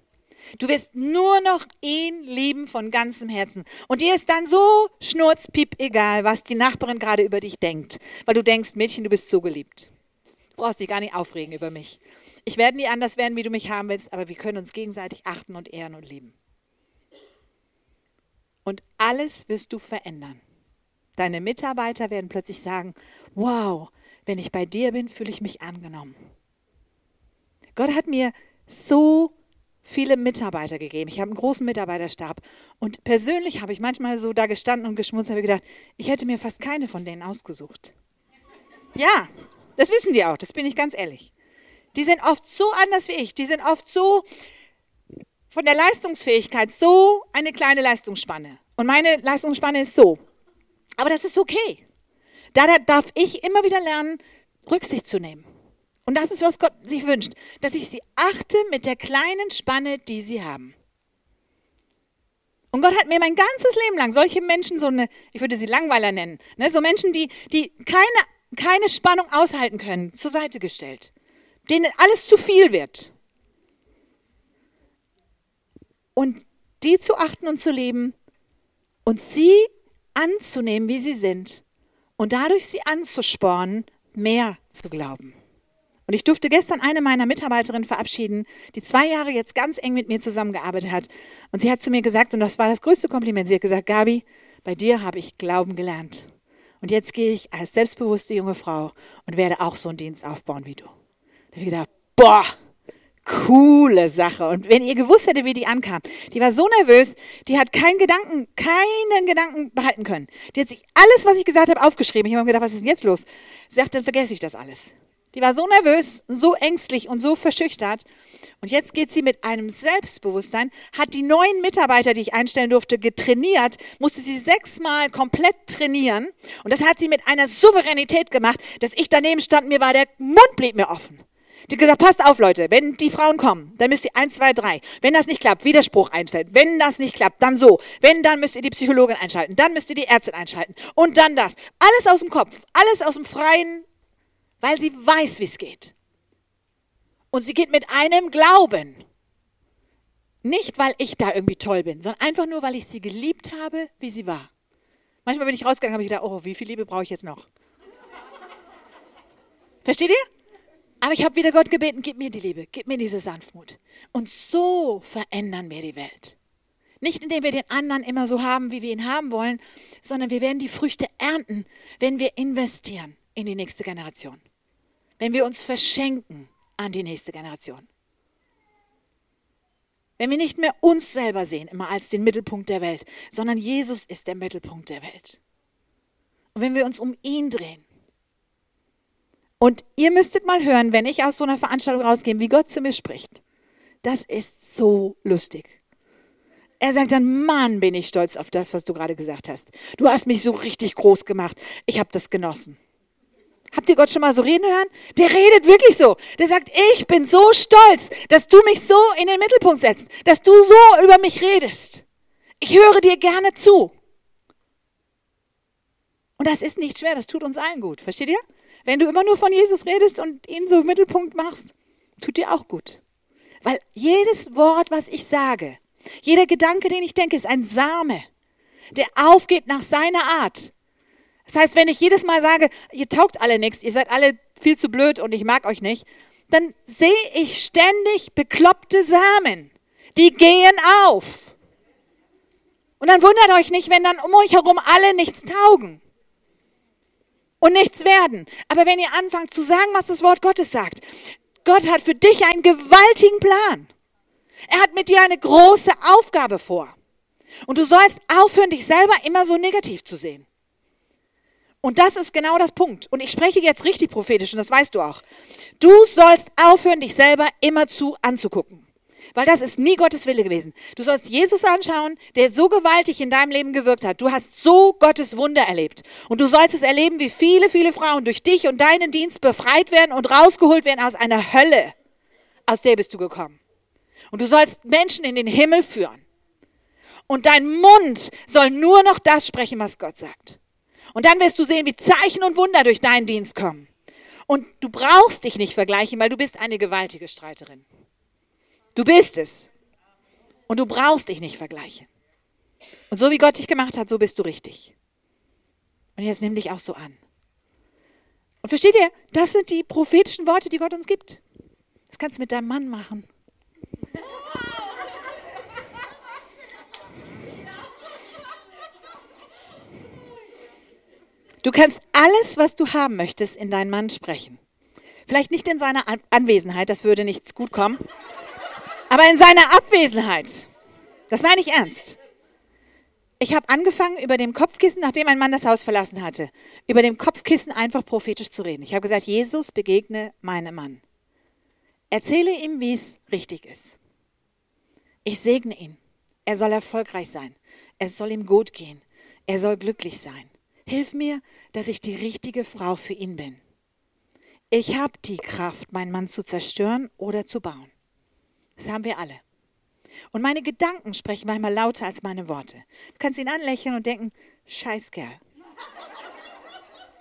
Du wirst nur noch ihn lieben von ganzem Herzen. Und dir ist dann so schnurzpiep egal, was die Nachbarin gerade über dich denkt. Weil du denkst, Mädchen, du bist so geliebt. Du brauchst dich gar nicht aufregen über mich. Ich werde nie anders werden, wie du mich haben willst, aber wir können uns gegenseitig achten und ehren und lieben. Und alles wirst du verändern. Deine Mitarbeiter werden plötzlich sagen, wow, wenn ich bei dir bin, fühle ich mich angenommen. Gott hat mir so viele Mitarbeiter gegeben. Ich habe einen großen Mitarbeiterstab. Und persönlich habe ich manchmal so da gestanden und geschmunzelt und gedacht, ich hätte mir fast keine von denen ausgesucht. Ja, das wissen die auch, das bin ich ganz ehrlich. Die sind oft so anders wie ich. Die sind oft so von der Leistungsfähigkeit so eine kleine Leistungsspanne. Und meine Leistungsspanne ist so. Aber das ist okay. Da darf ich immer wieder lernen, Rücksicht zu nehmen. Und das ist, was Gott sich wünscht, dass ich sie achte mit der kleinen Spanne, die sie haben. Und Gott hat mir mein ganzes Leben lang solche Menschen, so eine, ich würde sie Langweiler nennen, ne, so Menschen, die, die keine, keine Spannung aushalten können, zur Seite gestellt, denen alles zu viel wird. Und die zu achten und zu leben und sie anzunehmen, wie sie sind und dadurch sie anzuspornen, mehr zu glauben. Und ich durfte gestern eine meiner Mitarbeiterinnen verabschieden, die zwei Jahre jetzt ganz eng mit mir zusammengearbeitet hat. Und sie hat zu mir gesagt, und das war das größte Kompliment, sie hat gesagt, Gabi, bei dir habe ich Glauben gelernt. Und jetzt gehe ich als selbstbewusste junge Frau und werde auch so einen Dienst aufbauen wie du. Da habe ich gedacht, boah, coole Sache. Und wenn ihr gewusst hättet, wie die ankam, die war so nervös, die hat keinen Gedanken, keinen Gedanken behalten können. Die hat sich alles, was ich gesagt habe, aufgeschrieben. Ich habe mir gedacht, was ist denn jetzt los? Sie sagt, dann vergesse ich das alles. Die war so nervös, so ängstlich und so verschüchtert. Und jetzt geht sie mit einem Selbstbewusstsein, hat die neuen Mitarbeiter, die ich einstellen durfte, getrainiert, musste sie sechsmal komplett trainieren. Und das hat sie mit einer Souveränität gemacht, dass ich daneben stand, mir war der Mund blieb mir offen. Die gesagt, passt auf, Leute, wenn die Frauen kommen, dann müsst ihr eins, zwei, drei. Wenn das nicht klappt, Widerspruch einstellen. Wenn das nicht klappt, dann so. Wenn, dann müsst ihr die Psychologin einschalten. Dann müsst ihr die Ärztin einschalten. Und dann das. Alles aus dem Kopf. Alles aus dem freien weil sie weiß, wie es geht. Und sie geht mit einem Glauben. Nicht, weil ich da irgendwie toll bin, sondern einfach nur, weil ich sie geliebt habe, wie sie war. Manchmal bin ich rausgegangen, habe ich gedacht, oh, wie viel Liebe brauche ich jetzt noch? Versteht ihr? Aber ich habe wieder Gott gebeten, gib mir die Liebe, gib mir diese Sanftmut. Und so verändern wir die Welt. Nicht indem wir den anderen immer so haben, wie wir ihn haben wollen, sondern wir werden die Früchte ernten, wenn wir investieren in die nächste Generation. Wenn wir uns verschenken an die nächste Generation. Wenn wir nicht mehr uns selber sehen, immer als den Mittelpunkt der Welt, sondern Jesus ist der Mittelpunkt der Welt. Und wenn wir uns um ihn drehen. Und ihr müsstet mal hören, wenn ich aus so einer Veranstaltung rausgehe, wie Gott zu mir spricht. Das ist so lustig. Er sagt dann, Mann, bin ich stolz auf das, was du gerade gesagt hast. Du hast mich so richtig groß gemacht. Ich habe das genossen. Habt ihr Gott schon mal so reden hören? Der redet wirklich so. Der sagt, ich bin so stolz, dass du mich so in den Mittelpunkt setzt, dass du so über mich redest. Ich höre dir gerne zu. Und das ist nicht schwer, das tut uns allen gut. Versteht ihr? Wenn du immer nur von Jesus redest und ihn so im Mittelpunkt machst, tut dir auch gut. Weil jedes Wort, was ich sage, jeder Gedanke, den ich denke, ist ein Same, der aufgeht nach seiner Art Das heißt, wenn ich jedes Mal sage, ihr taugt alle nichts, ihr seid alle viel zu blöd und ich mag euch nicht, dann sehe ich ständig bekloppte Samen. Die gehen auf. Und dann wundert euch nicht, wenn dann um euch herum alle nichts taugen und nichts werden. Aber wenn ihr anfangt zu sagen, was das Wort Gottes sagt, Gott hat für dich einen gewaltigen Plan. Er hat mit dir eine große Aufgabe vor. Und du sollst aufhören, dich selber immer so negativ zu sehen. Und das ist genau das Punkt. Und ich spreche jetzt richtig prophetisch und das weißt du auch. Du sollst aufhören, dich selber immer zu anzugucken. Weil das ist nie Gottes Wille gewesen. Du sollst Jesus anschauen, der so gewaltig in deinem Leben gewirkt hat. Du hast so Gottes Wunder erlebt. Und du sollst es erleben, wie viele, viele Frauen durch dich und deinen Dienst befreit werden und rausgeholt werden aus einer Hölle. Aus der bist du gekommen. Und du sollst Menschen in den Himmel führen. Und dein Mund soll nur noch das sprechen, was Gott sagt. Und dann wirst du sehen, wie Zeichen und Wunder durch deinen Dienst kommen. Und du brauchst dich nicht vergleichen, weil du bist eine gewaltige Streiterin. Du bist es. Und du brauchst dich nicht vergleichen. Und so wie Gott dich gemacht hat, so bist du richtig. Und jetzt nimm dich auch so an. Und versteht ihr, das sind die prophetischen Worte, die Gott uns gibt. Das kannst du mit deinem Mann machen. Du kannst alles, was du haben möchtest, in deinen Mann sprechen. Vielleicht nicht in seiner Anwesenheit, das würde nichts gut kommen, aber in seiner Abwesenheit. Das meine ich ernst. Ich habe angefangen, über dem Kopfkissen, nachdem mein Mann das Haus verlassen hatte, über dem Kopfkissen einfach prophetisch zu reden. Ich habe gesagt, Jesus begegne meinem Mann. Erzähle ihm, wie es richtig ist. Ich segne ihn. Er soll erfolgreich sein. Es soll ihm gut gehen. Er soll glücklich sein. Hilf mir, dass ich die richtige Frau für ihn bin. Ich habe die Kraft, meinen Mann zu zerstören oder zu bauen. Das haben wir alle. Und meine Gedanken sprechen manchmal lauter als meine Worte. Du kannst ihn anlächeln und denken, scheiß Kerl.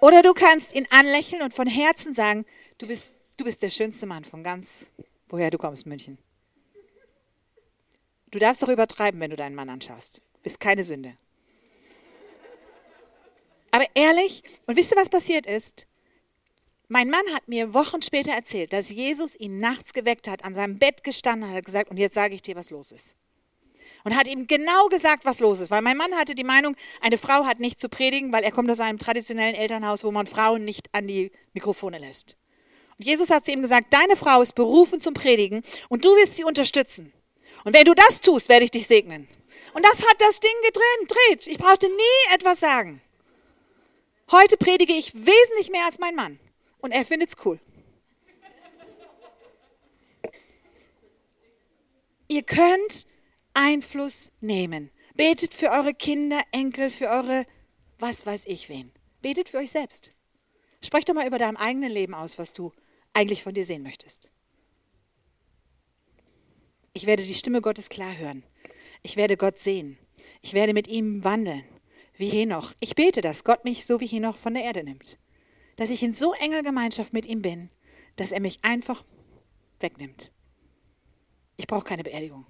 Oder du kannst ihn anlächeln und von Herzen sagen, du bist, du bist der schönste Mann von ganz, woher du kommst, München. Du darfst doch übertreiben, wenn du deinen Mann anschaust. Bist keine Sünde. Aber ehrlich, und wisst ihr, was passiert ist? Mein Mann hat mir Wochen später erzählt, dass Jesus ihn nachts geweckt hat, an seinem Bett gestanden hat, gesagt, und jetzt sage ich dir, was los ist. Und hat ihm genau gesagt, was los ist. Weil mein Mann hatte die Meinung, eine Frau hat nicht zu predigen, weil er kommt aus einem traditionellen Elternhaus, wo man Frauen nicht an die Mikrofone lässt. Und Jesus hat zu ihm gesagt, deine Frau ist berufen zum Predigen und du wirst sie unterstützen. Und wenn du das tust, werde ich dich segnen. Und das hat das Ding gedreht. Ich brauchte nie etwas sagen. Heute predige ich wesentlich mehr als mein Mann. Und er findet es cool. Ihr könnt Einfluss nehmen. Betet für eure Kinder, Enkel, für eure, was weiß ich wen. Betet für euch selbst. Sprecht doch mal über dein eigenes Leben aus, was du eigentlich von dir sehen möchtest. Ich werde die Stimme Gottes klar hören. Ich werde Gott sehen. Ich werde mit ihm wandeln, wie Henoch. Ich bete, dass Gott mich so wie Henoch von der Erde nimmt dass ich in so enger Gemeinschaft mit ihm bin, dass er mich einfach wegnimmt. Ich brauche keine Beerdigung.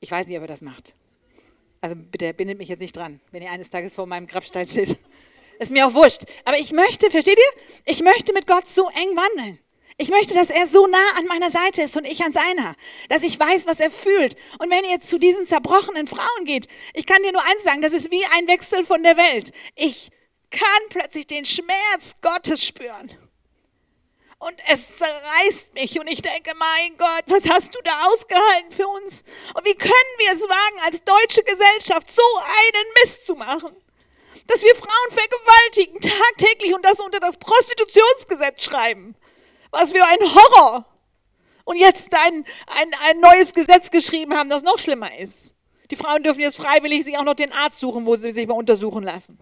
Ich weiß nicht, ob er das macht. Also bitte bindet mich jetzt nicht dran, wenn ihr eines Tages vor meinem Grabstein steht. Ist mir auch wurscht. Aber ich möchte, versteht ihr? Ich möchte mit Gott so eng wandeln. Ich möchte, dass er so nah an meiner Seite ist und ich an seiner. Dass ich weiß, was er fühlt. Und wenn ihr zu diesen zerbrochenen Frauen geht, ich kann dir nur eins sagen, das ist wie ein Wechsel von der Welt. Ich kann plötzlich den Schmerz Gottes spüren. Und es zerreißt mich und ich denke, mein Gott, was hast du da ausgehalten für uns? Und wie können wir es wagen, als deutsche Gesellschaft so einen Mist zu machen? Dass wir Frauen vergewaltigen tagtäglich und das unter das Prostitutionsgesetz schreiben. Was für ein Horror. Und jetzt ein, ein, ein neues Gesetz geschrieben haben, das noch schlimmer ist. Die Frauen dürfen jetzt freiwillig sich auch noch den Arzt suchen, wo sie sich mal untersuchen lassen.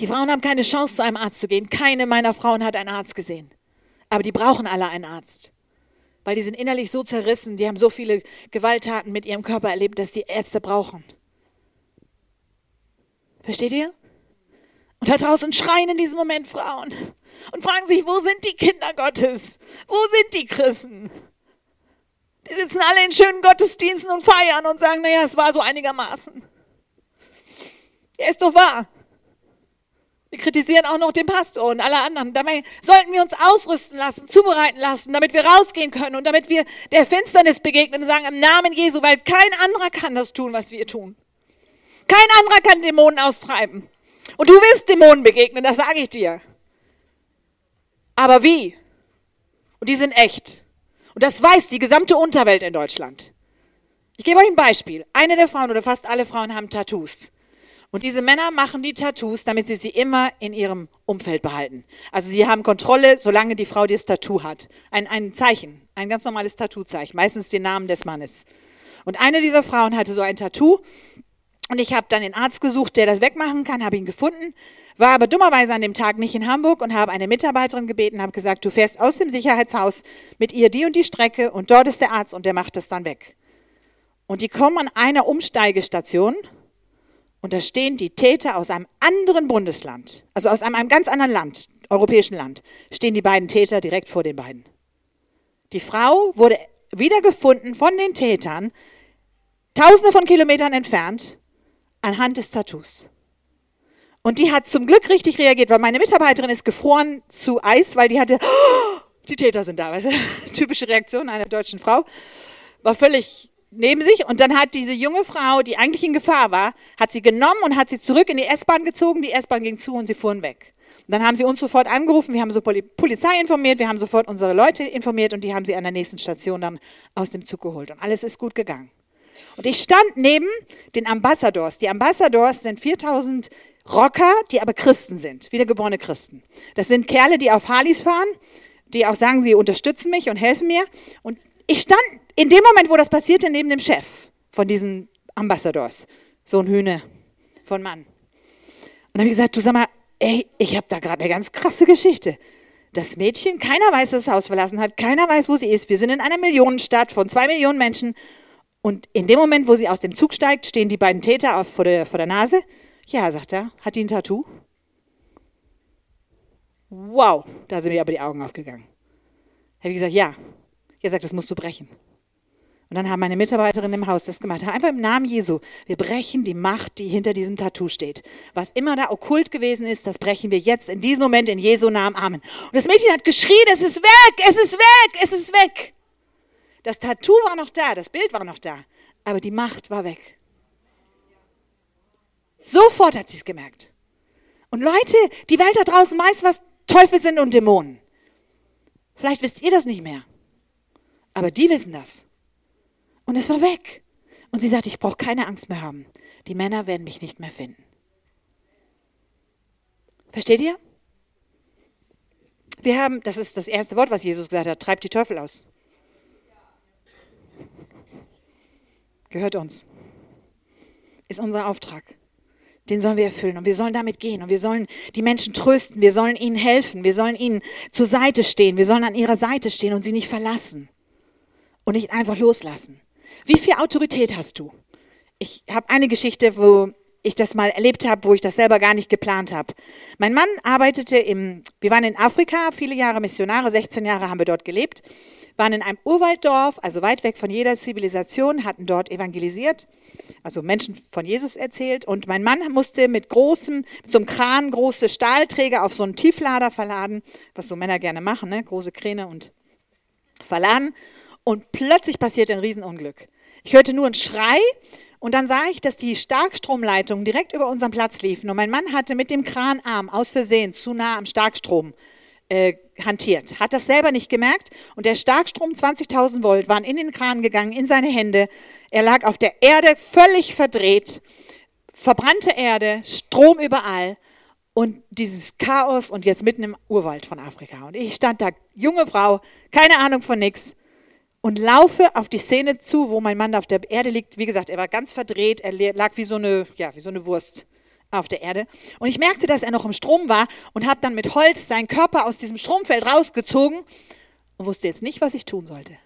Die Frauen haben keine Chance, zu einem Arzt zu gehen. Keine meiner Frauen hat einen Arzt gesehen. Aber die brauchen alle einen Arzt. Weil die sind innerlich so zerrissen, die haben so viele Gewalttaten mit ihrem Körper erlebt, dass die Ärzte brauchen. Versteht ihr? Und da draußen schreien in diesem Moment Frauen und fragen sich, wo sind die Kinder Gottes? Wo sind die Christen? Die sitzen alle in schönen Gottesdiensten und feiern und sagen, naja, es war so einigermaßen. Er ist doch wahr. Wir kritisieren auch noch den Pastor und alle anderen. Dabei sollten wir uns ausrüsten lassen, zubereiten lassen, damit wir rausgehen können und damit wir der Finsternis begegnen und sagen im Namen Jesu, weil kein anderer kann das tun, was wir tun. Kein anderer kann Dämonen austreiben. Und du wirst Dämonen begegnen, das sage ich dir. Aber wie? Und die sind echt. Und das weiß die gesamte Unterwelt in Deutschland. Ich gebe euch ein Beispiel. Eine der Frauen oder fast alle Frauen haben Tattoos. Und diese Männer machen die Tattoos, damit sie sie immer in ihrem Umfeld behalten. Also sie haben Kontrolle, solange die Frau das Tattoo hat. Ein, ein Zeichen, ein ganz normales Tattoo-Zeichen, meistens den Namen des Mannes. Und eine dieser Frauen hatte so ein Tattoo. Und ich habe dann den Arzt gesucht, der das wegmachen kann, habe ihn gefunden, war aber dummerweise an dem Tag nicht in Hamburg und habe eine Mitarbeiterin gebeten, habe gesagt, du fährst aus dem Sicherheitshaus mit ihr die und die Strecke und dort ist der Arzt und der macht das dann weg. Und die kommen an einer Umsteigestation und da stehen die Täter aus einem anderen Bundesland, also aus einem, einem ganz anderen Land, europäischen Land, stehen die beiden Täter direkt vor den beiden. Die Frau wurde wiedergefunden von den Tätern, tausende von Kilometern entfernt, anhand des Tattoos. Und die hat zum Glück richtig reagiert, weil meine Mitarbeiterin ist gefroren zu Eis, weil die hatte, oh, die Täter sind da. Weißt du? Typische Reaktion einer deutschen Frau. War völlig neben sich und dann hat diese junge Frau, die eigentlich in Gefahr war, hat sie genommen und hat sie zurück in die S-Bahn gezogen. Die S-Bahn ging zu und sie fuhren weg. Und dann haben sie uns sofort angerufen, wir haben so Polizei informiert, wir haben sofort unsere Leute informiert und die haben sie an der nächsten Station dann aus dem Zug geholt und alles ist gut gegangen. Und ich stand neben den Ambassadors. Die Ambassadors sind 4000 Rocker, die aber Christen sind, wiedergeborene Christen. Das sind Kerle, die auf Harleys fahren, die auch sagen, sie unterstützen mich und helfen mir. Und ich stand in dem Moment, wo das passierte, neben dem Chef von diesen Ambassadors, so ein Hühne von Mann. Und dann habe ich gesagt, du sag mal, ey, ich habe da gerade eine ganz krasse Geschichte. Das Mädchen, keiner weiß, dass das Haus verlassen hat, keiner weiß, wo sie ist. Wir sind in einer Millionenstadt von zwei Millionen Menschen. Und in dem Moment, wo sie aus dem Zug steigt, stehen die beiden Täter vor der, vor der Nase. Ja, sagt er, hat die ein Tattoo? Wow, da sind mir aber die Augen aufgegangen. Habe ich gesagt, ja, er sagt, das musst du brechen. Und dann haben meine Mitarbeiterinnen im Haus das gemacht. Einfach im Namen Jesu. Wir brechen die Macht, die hinter diesem Tattoo steht. Was immer da okkult gewesen ist, das brechen wir jetzt in diesem Moment in Jesu Namen. Amen. Und das Mädchen hat geschrien, es ist weg, es ist weg, es ist weg. Das Tattoo war noch da, das Bild war noch da, aber die Macht war weg. Sofort hat sie es gemerkt. Und Leute, die Welt da draußen weiß, was Teufel sind und Dämonen. Vielleicht wisst ihr das nicht mehr. Aber die wissen das. Und es war weg. Und sie sagte, ich brauche keine Angst mehr haben. Die Männer werden mich nicht mehr finden. Versteht ihr? Wir haben, das ist das erste Wort, was Jesus gesagt hat, treibt die Teufel aus. Gehört uns. Ist unser Auftrag. Den sollen wir erfüllen und wir sollen damit gehen und wir sollen die Menschen trösten, wir sollen ihnen helfen, wir sollen ihnen zur Seite stehen, wir sollen an ihrer Seite stehen und sie nicht verlassen und nicht einfach loslassen. Wie viel Autorität hast du? Ich habe eine Geschichte, wo ich das mal erlebt habe, wo ich das selber gar nicht geplant habe. Mein Mann arbeitete im, wir waren in Afrika, viele Jahre Missionare, 16 Jahre haben wir dort gelebt, waren in einem Urwalddorf, also weit weg von jeder Zivilisation, hatten dort evangelisiert, also Menschen von Jesus erzählt und mein Mann musste mit großem, mit so einem Kran große Stahlträger auf so einen Tieflader verladen, was so Männer gerne machen, ne? große Kräne und verladen und plötzlich passierte ein Riesenunglück. Ich hörte nur einen Schrei und dann sah ich, dass die Starkstromleitungen direkt über unseren Platz liefen. Und mein Mann hatte mit dem Kranarm aus Versehen zu nah am Starkstrom äh, hantiert. Hat das selber nicht gemerkt. Und der Starkstrom, 20.000 Volt, waren in den Kran gegangen, in seine Hände. Er lag auf der Erde völlig verdreht. Verbrannte Erde, Strom überall. Und dieses Chaos und jetzt mitten im Urwald von Afrika. Und ich stand da, junge Frau, keine Ahnung von nichts und laufe auf die Szene zu, wo mein Mann auf der Erde liegt. Wie gesagt, er war ganz verdreht, er lag wie so eine, ja, wie so eine Wurst auf der Erde. Und ich merkte, dass er noch im Strom war und habe dann mit Holz seinen Körper aus diesem Stromfeld rausgezogen und wusste jetzt nicht, was ich tun sollte.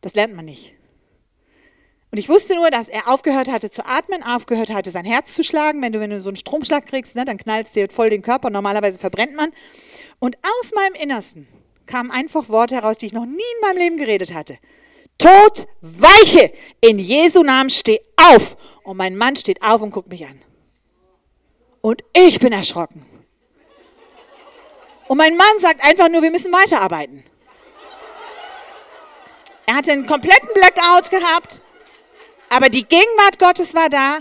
Das lernt man nicht. Und ich wusste nur, dass er aufgehört hatte zu atmen, aufgehört hatte, sein Herz zu schlagen. Wenn du, wenn du so einen Stromschlag kriegst, ne, dann knallst dir voll den Körper. Normalerweise verbrennt man. Und aus meinem Innersten kamen einfach Worte heraus, die ich noch nie in meinem Leben geredet hatte. Tod, weiche! In Jesu Namen steh auf! Und mein Mann steht auf und guckt mich an. Und ich bin erschrocken. Und mein Mann sagt einfach nur, wir müssen weiterarbeiten. Er hatte einen kompletten Blackout gehabt, aber die Gegenwart Gottes war da.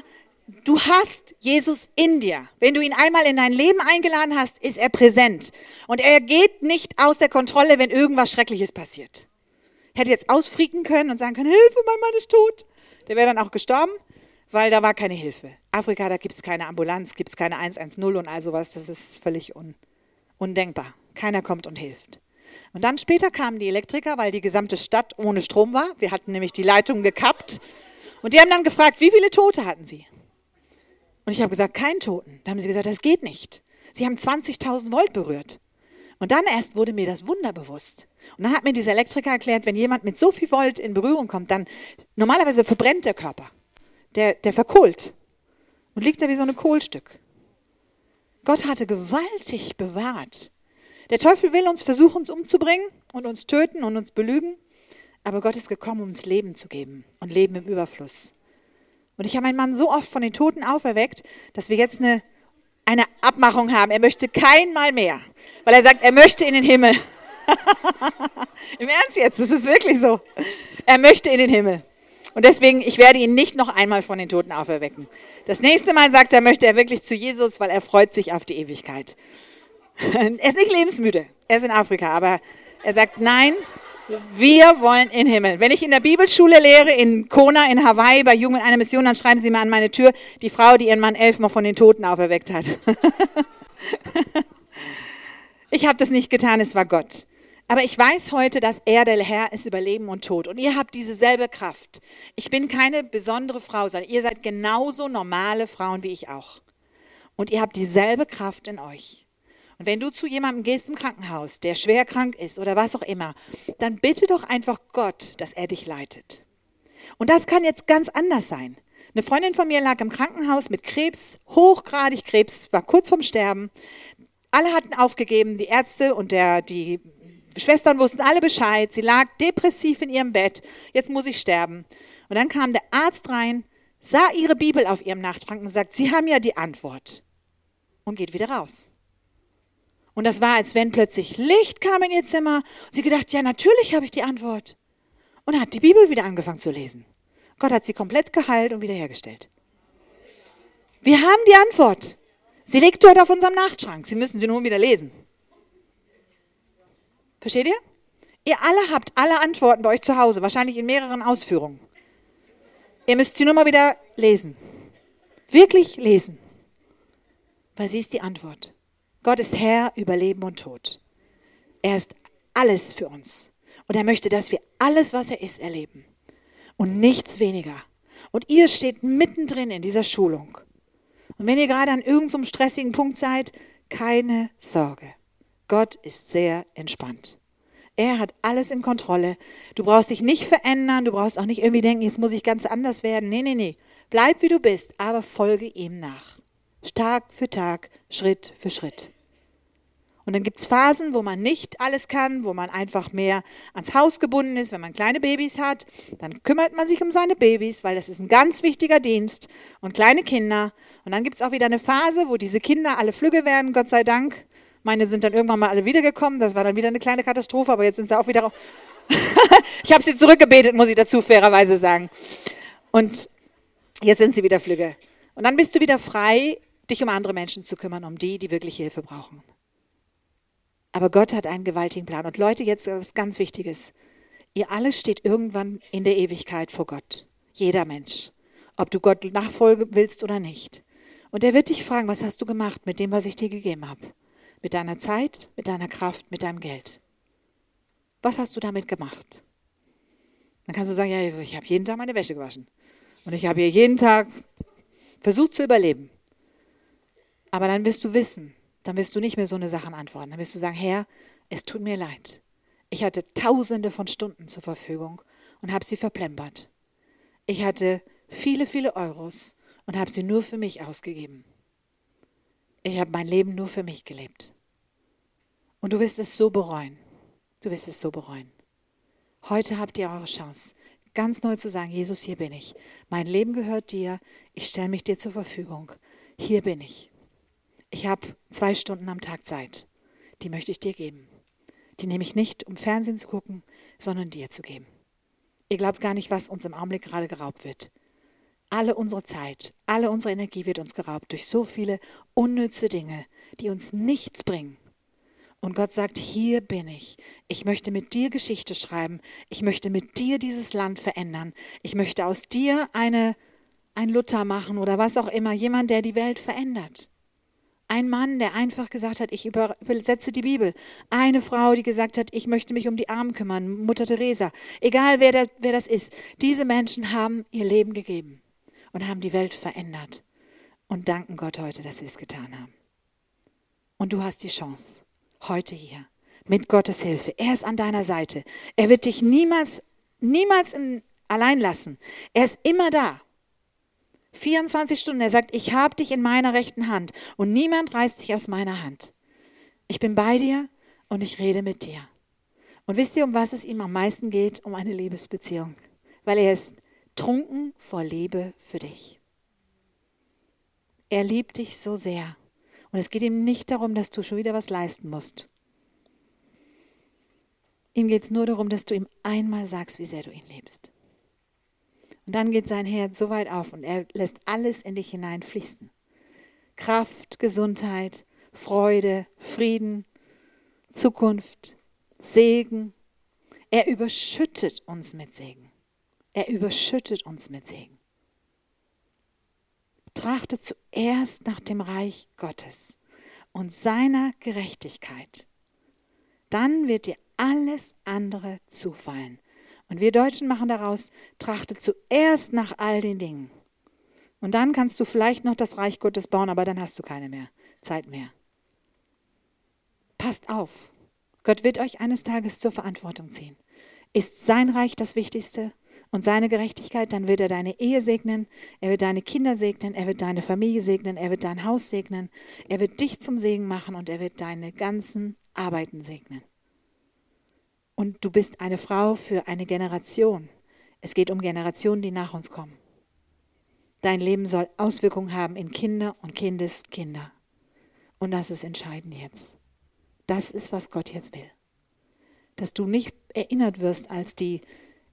Du hast Jesus in dir. Wenn du ihn einmal in dein Leben eingeladen hast, ist er präsent. Und er geht nicht aus der Kontrolle, wenn irgendwas Schreckliches passiert. Hätte jetzt ausfrieken können und sagen können, Hilfe, mein Mann ist tot. Der wäre dann auch gestorben, weil da war keine Hilfe. Afrika, da gibt es keine Ambulanz, gibt es keine 110 und all sowas. Das ist völlig un undenkbar. Keiner kommt und hilft. Und dann später kamen die Elektriker, weil die gesamte Stadt ohne Strom war. Wir hatten nämlich die Leitung gekappt. Und die haben dann gefragt, wie viele Tote hatten sie? Und ich habe gesagt, keinen Toten. Da haben sie gesagt, das geht nicht. Sie haben 20.000 Volt berührt. Und dann erst wurde mir das Wunder bewusst. Und dann hat mir dieser Elektriker erklärt, wenn jemand mit so viel Volt in Berührung kommt, dann normalerweise verbrennt der Körper. Der, der verkohlt und liegt da wie so ein Kohlstück. Gott hatte gewaltig bewahrt. Der Teufel will uns versuchen, uns umzubringen und uns töten und uns belügen. Aber Gott ist gekommen, um uns Leben zu geben und Leben im Überfluss. Und ich habe meinen Mann so oft von den Toten auferweckt, dass wir jetzt eine, eine Abmachung haben. Er möchte kein Mal mehr, weil er sagt, er möchte in den Himmel. Im Ernst jetzt, das ist wirklich so. Er möchte in den Himmel. Und deswegen, ich werde ihn nicht noch einmal von den Toten auferwecken. Das nächste Mal sagt er, möchte er wirklich zu Jesus, weil er freut sich auf die Ewigkeit. er ist nicht lebensmüde. Er ist in Afrika, aber er sagt, nein, wir wollen in den Himmel. Wenn ich in der Bibelschule lehre, in Kona, in Hawaii, bei Jugend einer Mission, dann schreiben sie mal an meine Tür, die Frau, die ihren Mann elfmal von den Toten auferweckt hat. ich habe das nicht getan, es war Gott. Aber ich weiß heute, dass er der Herr ist über Leben und Tod. Und ihr habt dieselbe Kraft. Ich bin keine besondere Frau, sondern ihr seid genauso normale Frauen wie ich auch. Und ihr habt dieselbe Kraft in euch. Und wenn du zu jemandem gehst im Krankenhaus, der schwer krank ist oder was auch immer, dann bitte doch einfach Gott, dass er dich leitet. Und das kann jetzt ganz anders sein. Eine Freundin von mir lag im Krankenhaus mit Krebs, hochgradig Krebs, war kurz vorm Sterben. Alle hatten aufgegeben, die Ärzte und der, die Schwestern wussten alle Bescheid. Sie lag depressiv in ihrem Bett. Jetzt muss ich sterben. Und dann kam der Arzt rein, sah ihre Bibel auf ihrem Nachtschrank und sagt, Sie haben ja die Antwort. Und geht wieder raus. Und das war, als wenn plötzlich Licht kam in ihr Zimmer. Und sie gedacht, ja, natürlich habe ich die Antwort. Und hat die Bibel wieder angefangen zu lesen. Gott hat sie komplett geheilt und wiederhergestellt. Wir haben die Antwort. Sie liegt dort auf unserem Nachtschrank. Sie müssen sie nur wieder lesen. Versteht ihr? Ihr alle habt alle Antworten bei euch zu Hause, wahrscheinlich in mehreren Ausführungen. Ihr müsst sie nur mal wieder lesen. Wirklich lesen. Weil sie ist die Antwort. Gott ist Herr über Leben und Tod. Er ist alles für uns. Und er möchte, dass wir alles, was er ist, erleben. Und nichts weniger. Und ihr steht mittendrin in dieser Schulung. Und wenn ihr gerade an irgendeinem so stressigen Punkt seid, keine Sorge. Gott ist sehr entspannt. Er hat alles in Kontrolle. Du brauchst dich nicht verändern, du brauchst auch nicht irgendwie denken, jetzt muss ich ganz anders werden. Nee, nee, nee. Bleib wie du bist, aber folge ihm nach. Tag für Tag, Schritt für Schritt. Und dann gibt es Phasen, wo man nicht alles kann, wo man einfach mehr ans Haus gebunden ist. Wenn man kleine Babys hat, dann kümmert man sich um seine Babys, weil das ist ein ganz wichtiger Dienst. Und kleine Kinder. Und dann gibt es auch wieder eine Phase, wo diese Kinder alle flügge werden, Gott sei Dank. Meine sind dann irgendwann mal alle wiedergekommen. Das war dann wieder eine kleine Katastrophe, aber jetzt sind sie auch wieder. ich habe sie zurückgebetet, muss ich dazu fairerweise sagen. Und jetzt sind sie wieder flügge. Und dann bist du wieder frei, dich um andere Menschen zu kümmern, um die, die wirklich Hilfe brauchen. Aber Gott hat einen gewaltigen Plan. Und Leute, jetzt was ganz Wichtiges. Ihr alle steht irgendwann in der Ewigkeit vor Gott. Jeder Mensch. Ob du Gott nachfolgen willst oder nicht. Und er wird dich fragen, was hast du gemacht mit dem, was ich dir gegeben habe? Mit deiner Zeit, mit deiner Kraft, mit deinem Geld. Was hast du damit gemacht? Dann kannst du sagen, ja, ich habe jeden Tag meine Wäsche gewaschen. Und ich habe hier jeden Tag versucht zu überleben. Aber dann wirst du wissen, dann wirst du nicht mehr so eine Sachen antworten. Dann wirst du sagen, Herr, es tut mir leid. Ich hatte tausende von Stunden zur Verfügung und habe sie verplempert. Ich hatte viele, viele Euros und habe sie nur für mich ausgegeben. Ich habe mein Leben nur für mich gelebt. Und du wirst es so bereuen. Du wirst es so bereuen. Heute habt ihr eure Chance, ganz neu zu sagen, Jesus, hier bin ich. Mein Leben gehört dir. Ich stelle mich dir zur Verfügung. Hier bin ich. Ich habe zwei Stunden am Tag Zeit. Die möchte ich dir geben. Die nehme ich nicht, um Fernsehen zu gucken, sondern dir zu geben. Ihr glaubt gar nicht, was uns im Augenblick gerade geraubt wird. Alle unsere Zeit, alle unsere Energie wird uns geraubt durch so viele unnütze Dinge, die uns nichts bringen. Und Gott sagt, hier bin ich. Ich möchte mit dir Geschichte schreiben. Ich möchte mit dir dieses Land verändern. Ich möchte aus dir eine, ein Luther machen oder was auch immer, jemand, der die Welt verändert. Ein Mann, der einfach gesagt hat, ich übersetze die Bibel. Eine Frau, die gesagt hat, ich möchte mich um die Armen kümmern, Mutter Teresa. Egal wer, der, wer das ist. Diese Menschen haben ihr Leben gegeben und haben die Welt verändert und danken Gott heute, dass sie es getan haben. Und du hast die Chance, heute hier, mit Gottes Hilfe. Er ist an deiner Seite. Er wird dich niemals, niemals in, allein lassen. Er ist immer da. 24 Stunden. Er sagt, ich habe dich in meiner rechten Hand und niemand reißt dich aus meiner Hand. Ich bin bei dir und ich rede mit dir. Und wisst ihr, um was es ihm am meisten geht? Um eine Liebesbeziehung. Weil er ist trunken vor Liebe für dich. Er liebt dich so sehr. Und es geht ihm nicht darum, dass du schon wieder was leisten musst. Ihm geht es nur darum, dass du ihm einmal sagst, wie sehr du ihn liebst. Und dann geht sein Herz so weit auf und er lässt alles in dich hineinfließen. Kraft, Gesundheit, Freude, Frieden, Zukunft, Segen. Er überschüttet uns mit Segen. Er überschüttet uns mit Segen. Trachte zuerst nach dem Reich Gottes und seiner Gerechtigkeit. Dann wird dir alles andere zufallen. Und wir Deutschen machen daraus, trachte zuerst nach all den Dingen. Und dann kannst du vielleicht noch das Reich Gottes bauen, aber dann hast du keine mehr Zeit mehr. Passt auf. Gott wird euch eines Tages zur Verantwortung ziehen. Ist sein Reich das Wichtigste und seine Gerechtigkeit, dann wird er deine Ehe segnen, er wird deine Kinder segnen, er wird deine Familie segnen, er wird dein Haus segnen, er wird dich zum Segen machen und er wird deine ganzen Arbeiten segnen. Und du bist eine Frau für eine Generation. Es geht um Generationen, die nach uns kommen. Dein Leben soll Auswirkungen haben in Kinder und Kindeskinder. Und das ist entscheidend jetzt. Das ist, was Gott jetzt will. Dass du nicht erinnert wirst als die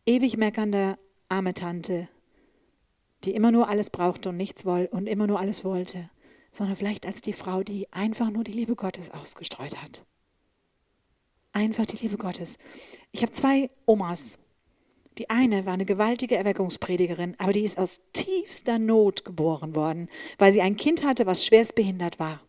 ewig meckernde arme Tante, die immer nur alles brauchte und nichts wollte und immer nur alles wollte, sondern vielleicht als die Frau, die einfach nur die Liebe Gottes ausgestreut hat. Einfach die Liebe Gottes. Ich habe zwei Omas. Die eine war eine gewaltige Erweckungspredigerin, aber die ist aus tiefster Not geboren worden, weil sie ein Kind hatte, was schwerst behindert war.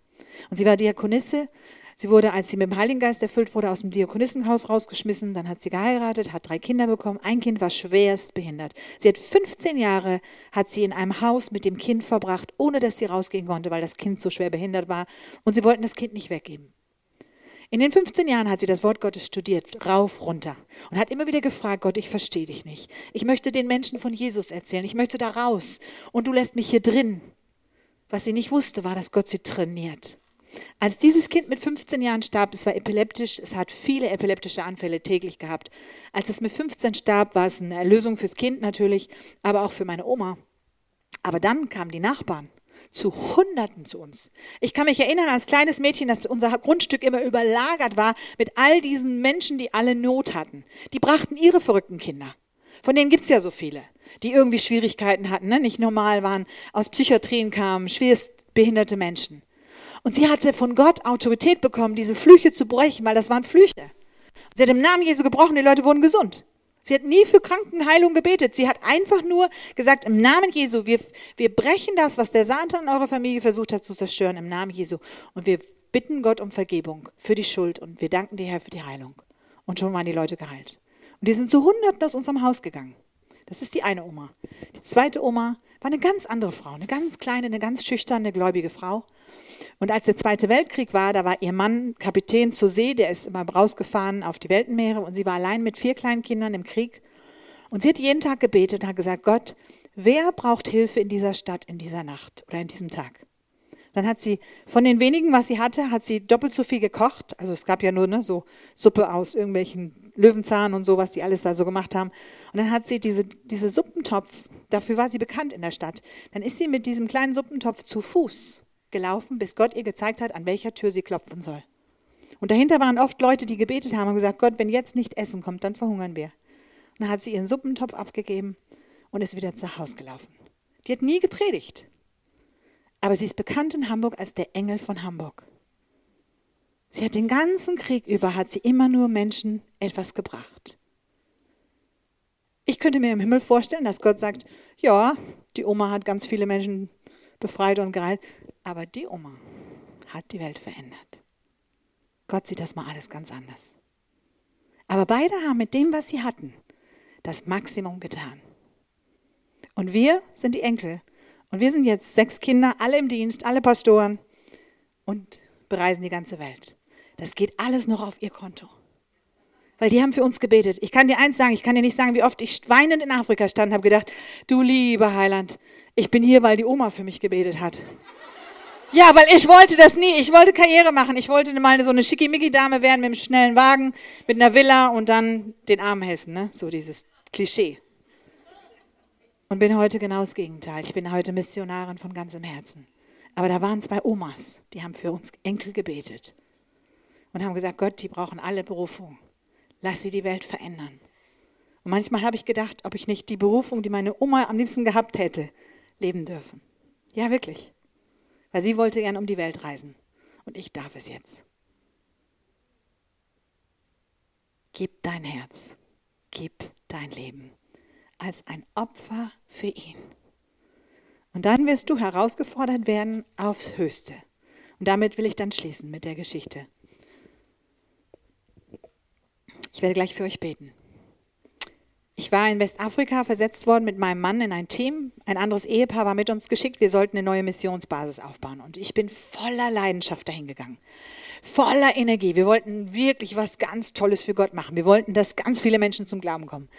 Und sie war Diakonisse. Sie wurde, als sie mit dem Heiligen Geist erfüllt wurde, aus dem Diakonissenhaus rausgeschmissen. Dann hat sie geheiratet, hat drei Kinder bekommen. Ein Kind war schwerst behindert. Sie hat 15 Jahre hat sie in einem Haus mit dem Kind verbracht, ohne dass sie rausgehen konnte, weil das Kind so schwer behindert war. Und sie wollten das Kind nicht weggeben. In den 15 Jahren hat sie das Wort Gottes studiert, rauf, runter. Und hat immer wieder gefragt, Gott, ich verstehe dich nicht. Ich möchte den Menschen von Jesus erzählen. Ich möchte da raus. Und du lässt mich hier drin. Was sie nicht wusste, war, dass Gott sie trainiert. Als dieses Kind mit 15 Jahren starb, es war epileptisch, es hat viele epileptische Anfälle täglich gehabt. Als es mit 15 starb, war es eine Erlösung fürs Kind natürlich, aber auch für meine Oma. Aber dann kamen die Nachbarn zu Hunderten zu uns. Ich kann mich erinnern als kleines Mädchen, dass unser Grundstück immer überlagert war mit all diesen Menschen, die alle Not hatten. Die brachten ihre verrückten Kinder. Von denen gibt es ja so viele, die irgendwie Schwierigkeiten hatten, ne? nicht normal waren, aus Psychiatrien kamen, schwerst behinderte Menschen. Und sie hatte von Gott Autorität bekommen, diese Flüche zu brechen, weil das waren Flüche. Sie hat im Namen Jesu gebrochen, die Leute wurden gesund. Sie hat nie für Krankenheilung gebetet. Sie hat einfach nur gesagt, im Namen Jesu, wir, wir brechen das, was der Satan in eurer Familie versucht hat zu zerstören, im Namen Jesu. Und wir bitten Gott um Vergebung für die Schuld und wir danken dir, Herr, für die Heilung. Und schon waren die Leute geheilt. Und die sind zu Hunderten aus unserem Haus gegangen. Das ist die eine Oma. Die zweite Oma war eine ganz andere Frau, eine ganz kleine, eine ganz schüchterne, gläubige Frau. Und als der Zweite Weltkrieg war, da war ihr Mann Kapitän zur See, der ist immer rausgefahren auf die Weltenmeere und sie war allein mit vier kleinen Kindern im Krieg. Und sie hat jeden Tag gebetet und hat gesagt, Gott, wer braucht Hilfe in dieser Stadt, in dieser Nacht oder in diesem Tag? Dann hat sie von den wenigen, was sie hatte, hat sie doppelt so viel gekocht. Also es gab ja nur ne, so Suppe aus irgendwelchen Löwenzahn und so, was die alles da so gemacht haben. Und dann hat sie diese, diese Suppentopf, dafür war sie bekannt in der Stadt. Dann ist sie mit diesem kleinen Suppentopf zu Fuß gelaufen, bis Gott ihr gezeigt hat, an welcher Tür sie klopfen soll. Und dahinter waren oft Leute, die gebetet haben und gesagt, Gott, wenn jetzt nicht Essen kommt, dann verhungern wir. Und dann hat sie ihren Suppentopf abgegeben und ist wieder zu Hause gelaufen. Die hat nie gepredigt. Aber sie ist bekannt in Hamburg als der Engel von Hamburg. Sie hat den ganzen Krieg über, hat sie immer nur Menschen etwas gebracht. Ich könnte mir im Himmel vorstellen, dass Gott sagt, ja, die Oma hat ganz viele Menschen befreit und geheilt, aber die Oma hat die Welt verändert. Gott sieht das mal alles ganz anders. Aber beide haben mit dem, was sie hatten, das Maximum getan. Und wir sind die Enkel. Und wir sind jetzt sechs Kinder, alle im Dienst, alle Pastoren und bereisen die ganze Welt. Das geht alles noch auf ihr Konto. Weil die haben für uns gebetet. Ich kann dir eins sagen, ich kann dir nicht sagen, wie oft ich weinend in Afrika stand und habe gedacht, du lieber Heiland, ich bin hier, weil die Oma für mich gebetet hat. Ja, weil ich wollte das nie. Ich wollte Karriere machen. Ich wollte mal so eine schickimicki-Dame werden mit einem schnellen Wagen, mit einer Villa und dann den Armen helfen. Ne? So dieses Klischee. Und bin heute genau das Gegenteil. Ich bin heute Missionarin von ganzem Herzen. Aber da waren zwei Omas, die haben für uns Enkel gebetet und haben gesagt, Gott, die brauchen alle Berufung. Lass sie die Welt verändern. Und manchmal habe ich gedacht, ob ich nicht die Berufung, die meine Oma am liebsten gehabt hätte, leben dürfen. Ja, wirklich. Weil sie wollte gern um die Welt reisen. Und ich darf es jetzt. Gib dein Herz. Gib dein Leben als ein Opfer für ihn. Und dann wirst du herausgefordert werden aufs Höchste. Und damit will ich dann schließen mit der Geschichte. Ich werde gleich für euch beten. Ich war in Westafrika versetzt worden mit meinem Mann in ein Team. Ein anderes Ehepaar war mit uns geschickt. Wir sollten eine neue Missionsbasis aufbauen. Und ich bin voller Leidenschaft dahin gegangen. Voller Energie. Wir wollten wirklich was ganz Tolles für Gott machen. Wir wollten, dass ganz viele Menschen zum Glauben kommen.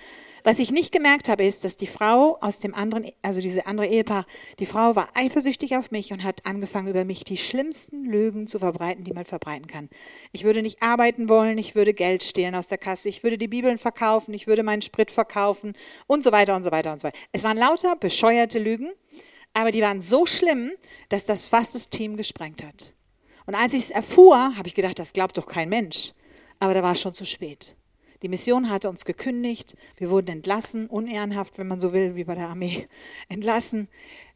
Was ich nicht gemerkt habe, ist, dass die Frau aus dem anderen, also diese andere Ehepaar, die Frau war eifersüchtig auf mich und hat angefangen, über mich die schlimmsten Lügen zu verbreiten, die man verbreiten kann. Ich würde nicht arbeiten wollen, ich würde Geld stehlen aus der Kasse, ich würde die Bibeln verkaufen, ich würde meinen Sprit verkaufen und so weiter und so weiter und so weiter. Es waren lauter bescheuerte Lügen, aber die waren so schlimm, dass das fast das Team gesprengt hat. Und als ich es erfuhr, habe ich gedacht, das glaubt doch kein Mensch. Aber da war es schon zu spät. Die Mission hatte uns gekündigt. Wir wurden entlassen, unehrenhaft, wenn man so will, wie bei der Armee, entlassen.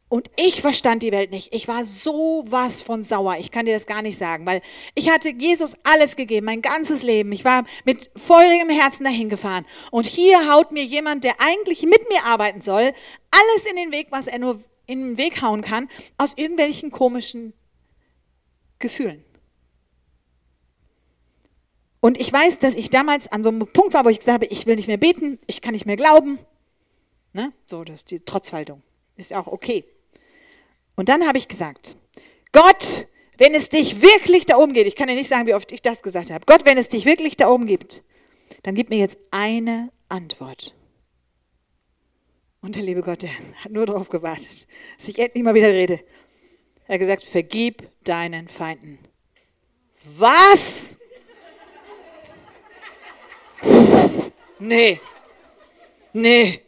Und ich verstand die Welt nicht. Ich war so was von sauer. Ich kann dir das gar nicht sagen, weil ich hatte Jesus alles gegeben, mein ganzes Leben. Ich war mit feurigem Herzen dahin gefahren. Und hier haut mir jemand, der eigentlich mit mir arbeiten soll, alles in den Weg, was er nur in den Weg hauen kann, aus irgendwelchen komischen Gefühlen. Und ich weiß, dass ich damals an so einem Punkt war, wo ich gesagt habe, ich will nicht mehr beten, ich kann nicht mehr glauben. Ne? So, das die Trotzhaltung. Ist auch okay. Und dann habe ich gesagt, Gott, wenn es dich wirklich da oben geht, ich kann dir nicht sagen, wie oft ich das gesagt habe, Gott, wenn es dich wirklich da oben gibt, dann gib mir jetzt eine Antwort. Und der liebe Gott, der hat nur darauf gewartet, dass ich endlich mal wieder rede. Er hat gesagt, vergib deinen Feinden. Was? Nee. Nee.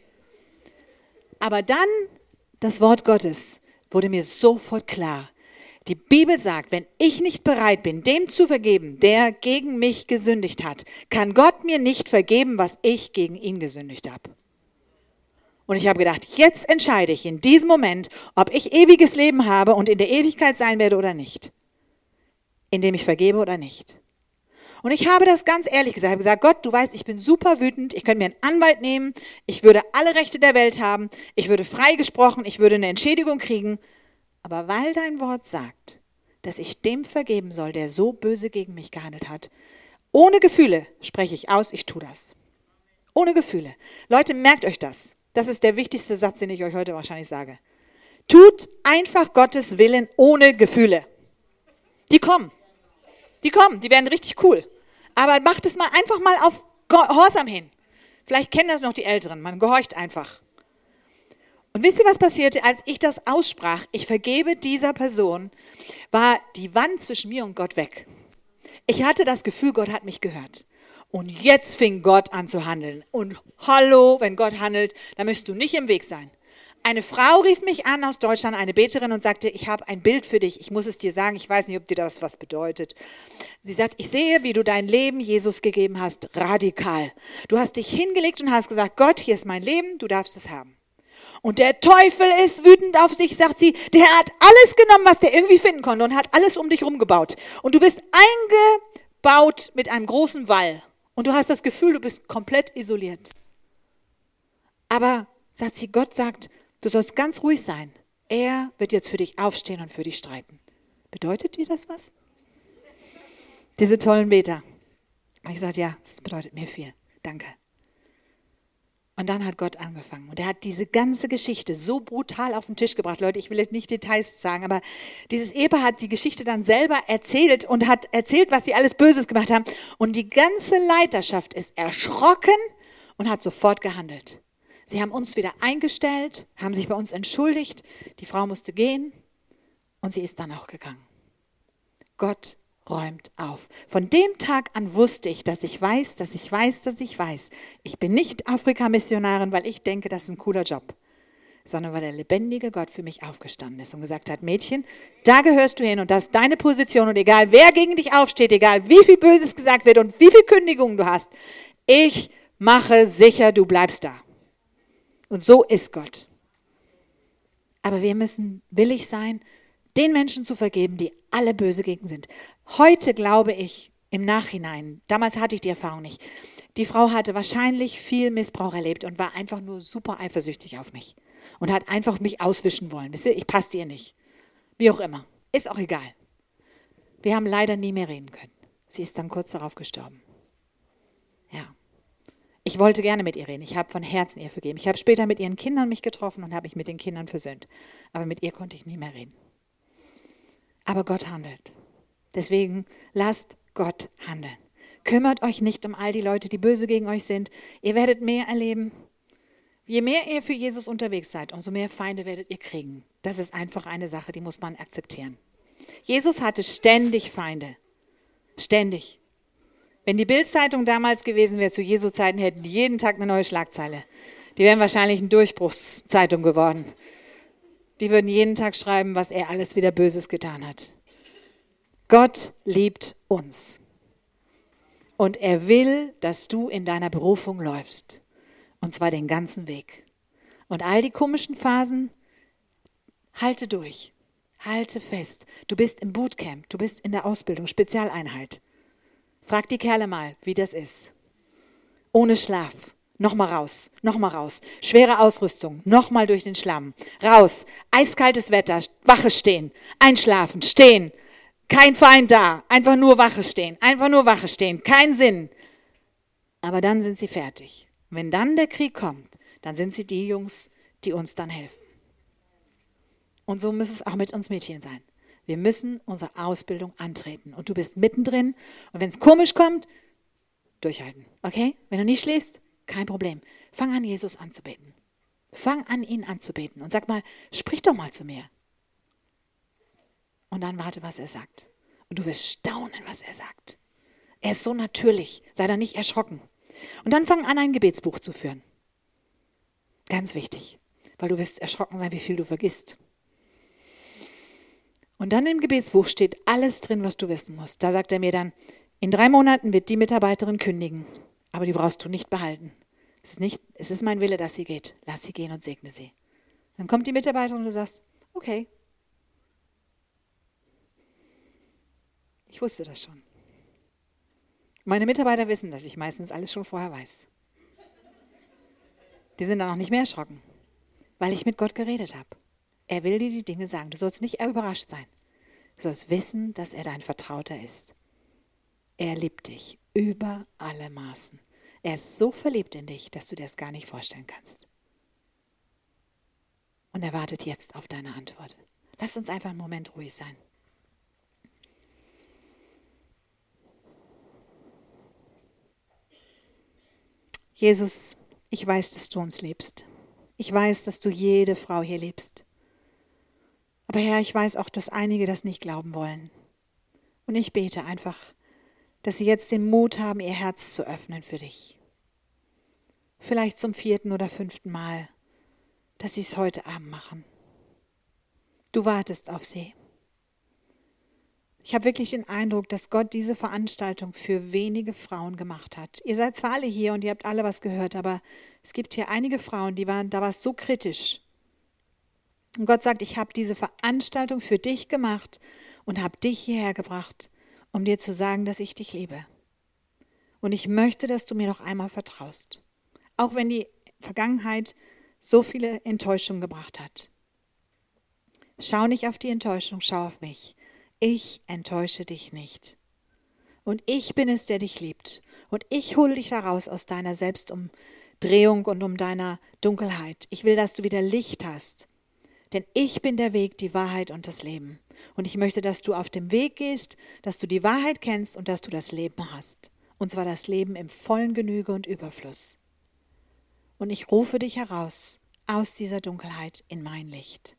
Aber dann das Wort Gottes wurde mir sofort klar. Die Bibel sagt, wenn ich nicht bereit bin, dem zu vergeben, der gegen mich gesündigt hat, kann Gott mir nicht vergeben, was ich gegen ihn gesündigt habe. Und ich habe gedacht, jetzt entscheide ich in diesem Moment, ob ich ewiges Leben habe und in der Ewigkeit sein werde oder nicht. Indem ich vergebe oder nicht. Und ich habe das ganz ehrlich gesagt. Ich habe gesagt, Gott, du weißt, ich bin super wütend. Ich könnte mir einen Anwalt nehmen. Ich würde alle Rechte der Welt haben. Ich würde freigesprochen. Ich würde eine Entschädigung kriegen. Aber weil dein Wort sagt, dass ich dem vergeben soll, der so böse gegen mich gehandelt hat, ohne Gefühle spreche ich aus, ich tue das. Ohne Gefühle. Leute, merkt euch das. Das ist der wichtigste Satz, den ich euch heute wahrscheinlich sage. Tut einfach Gottes Willen ohne Gefühle. Die kommen. Die kommen, die werden richtig cool. Aber macht es mal einfach mal auf Gehorsam hin. Vielleicht kennen das noch die Älteren. Man gehorcht einfach. Und wisst ihr, was passierte, als ich das aussprach? Ich vergebe dieser Person, war die Wand zwischen mir und Gott weg. Ich hatte das Gefühl, Gott hat mich gehört. Und jetzt fing Gott an zu handeln. Und hallo, wenn Gott handelt, dann müsst du nicht im Weg sein. Eine Frau rief mich an aus Deutschland, eine Beterin, und sagte, ich habe ein Bild für dich. Ich muss es dir sagen. Ich weiß nicht, ob dir das was bedeutet. Sie sagt, ich sehe, wie du dein Leben Jesus gegeben hast, radikal. Du hast dich hingelegt und hast gesagt, Gott, hier ist mein Leben, du darfst es haben. Und der Teufel ist wütend auf sich, sagt sie. Der hat alles genommen, was der irgendwie finden konnte und hat alles um dich rumgebaut. Und du bist eingebaut mit einem großen Wall. Und du hast das Gefühl, du bist komplett isoliert. Aber, sagt sie, Gott sagt, Du sollst ganz ruhig sein. Er wird jetzt für dich aufstehen und für dich streiten. Bedeutet dir das was? Diese tollen Beter. Und ich sagte, ja, das bedeutet mir viel. Danke. Und dann hat Gott angefangen. Und er hat diese ganze Geschichte so brutal auf den Tisch gebracht. Leute, ich will jetzt nicht Details sagen, aber dieses Ehepaar hat die Geschichte dann selber erzählt und hat erzählt, was sie alles Böses gemacht haben. Und die ganze Leiterschaft ist erschrocken und hat sofort gehandelt. Sie haben uns wieder eingestellt, haben sich bei uns entschuldigt. Die Frau musste gehen und sie ist dann auch gegangen. Gott räumt auf. Von dem Tag an wusste ich, dass ich weiß, dass ich weiß, dass ich weiß. Ich bin nicht Afrika-Missionarin, weil ich denke, das ist ein cooler Job, sondern weil der lebendige Gott für mich aufgestanden ist und gesagt hat, Mädchen, da gehörst du hin und das ist deine Position und egal wer gegen dich aufsteht, egal wie viel Böses gesagt wird und wie viel Kündigungen du hast, ich mache sicher, du bleibst da. Und so ist Gott. Aber wir müssen willig sein, den Menschen zu vergeben, die alle böse gegen sind. Heute glaube ich im Nachhinein, damals hatte ich die Erfahrung nicht, die Frau hatte wahrscheinlich viel Missbrauch erlebt und war einfach nur super eifersüchtig auf mich und hat einfach mich auswischen wollen. Wisst ihr, ich passte ihr nicht. Wie auch immer. Ist auch egal. Wir haben leider nie mehr reden können. Sie ist dann kurz darauf gestorben. Ja. Ich wollte gerne mit ihr reden. Ich habe von Herzen ihr vergeben. Ich habe später mit ihren Kindern mich getroffen und habe mich mit den Kindern versöhnt. Aber mit ihr konnte ich nie mehr reden. Aber Gott handelt. Deswegen lasst Gott handeln. Kümmert euch nicht um all die Leute, die böse gegen euch sind. Ihr werdet mehr erleben. Je mehr ihr für Jesus unterwegs seid, umso mehr Feinde werdet ihr kriegen. Das ist einfach eine Sache, die muss man akzeptieren. Jesus hatte ständig Feinde. Ständig. Wenn die Bildzeitung damals gewesen wäre, zu Jesu Zeiten, hätten die jeden Tag eine neue Schlagzeile. Die wären wahrscheinlich eine Durchbruchszeitung geworden. Die würden jeden Tag schreiben, was er alles wieder Böses getan hat. Gott liebt uns. Und er will, dass du in deiner Berufung läufst. Und zwar den ganzen Weg. Und all die komischen Phasen, halte durch. Halte fest. Du bist im Bootcamp, du bist in der Ausbildung, Spezialeinheit. Frag die Kerle mal, wie das ist. Ohne Schlaf. Nochmal raus, nochmal raus. Schwere Ausrüstung, nochmal durch den Schlamm. Raus. Eiskaltes Wetter, Wache stehen. Einschlafen, stehen. Kein Feind da. Einfach nur Wache stehen. Einfach nur Wache stehen. Kein Sinn. Aber dann sind sie fertig. Wenn dann der Krieg kommt, dann sind sie die Jungs, die uns dann helfen. Und so muss es auch mit uns Mädchen sein. Wir müssen unsere Ausbildung antreten. Und du bist mittendrin. Und wenn es komisch kommt, durchhalten. Okay? Wenn du nicht schläfst, kein Problem. Fang an, Jesus anzubeten. Fang an, ihn anzubeten. Und sag mal, sprich doch mal zu mir. Und dann warte, was er sagt. Und du wirst staunen, was er sagt. Er ist so natürlich. Sei da nicht erschrocken. Und dann fang an, ein Gebetsbuch zu führen. Ganz wichtig. Weil du wirst erschrocken sein, wie viel du vergisst. Und dann im Gebetsbuch steht alles drin, was du wissen musst. Da sagt er mir dann, in drei Monaten wird die Mitarbeiterin kündigen, aber die brauchst du nicht behalten. Es ist, nicht, es ist mein Wille, dass sie geht. Lass sie gehen und segne sie. Dann kommt die Mitarbeiterin und du sagst, okay. Ich wusste das schon. Meine Mitarbeiter wissen, dass ich meistens alles schon vorher weiß. Die sind dann auch nicht mehr erschrocken, weil ich mit Gott geredet habe. Er will dir die Dinge sagen. Du sollst nicht überrascht sein. Du sollst wissen, dass er dein Vertrauter ist. Er liebt dich über alle Maßen. Er ist so verliebt in dich, dass du dir das gar nicht vorstellen kannst. Und er wartet jetzt auf deine Antwort. Lass uns einfach einen Moment ruhig sein. Jesus, ich weiß, dass du uns liebst. Ich weiß, dass du jede Frau hier liebst. Aber Herr, ich weiß auch, dass einige das nicht glauben wollen. Und ich bete einfach, dass sie jetzt den Mut haben, ihr Herz zu öffnen für dich. Vielleicht zum vierten oder fünften Mal, dass sie es heute Abend machen. Du wartest auf sie. Ich habe wirklich den Eindruck, dass Gott diese Veranstaltung für wenige Frauen gemacht hat. Ihr seid zwar alle hier und ihr habt alle was gehört, aber es gibt hier einige Frauen, die waren, da war es so kritisch. Und Gott sagt, ich habe diese Veranstaltung für dich gemacht und habe dich hierher gebracht, um dir zu sagen, dass ich dich liebe. Und ich möchte, dass du mir noch einmal vertraust. Auch wenn die Vergangenheit so viele Enttäuschungen gebracht hat. Schau nicht auf die Enttäuschung, schau auf mich. Ich enttäusche dich nicht. Und ich bin es, der dich liebt. Und ich hole dich daraus aus deiner Selbstumdrehung und um deiner Dunkelheit. Ich will, dass du wieder Licht hast. Denn ich bin der Weg, die Wahrheit und das Leben. Und ich möchte, dass du auf dem Weg gehst, dass du die Wahrheit kennst und dass du das Leben hast. Und zwar das Leben im vollen Genüge und Überfluss. Und ich rufe dich heraus aus dieser Dunkelheit in mein Licht.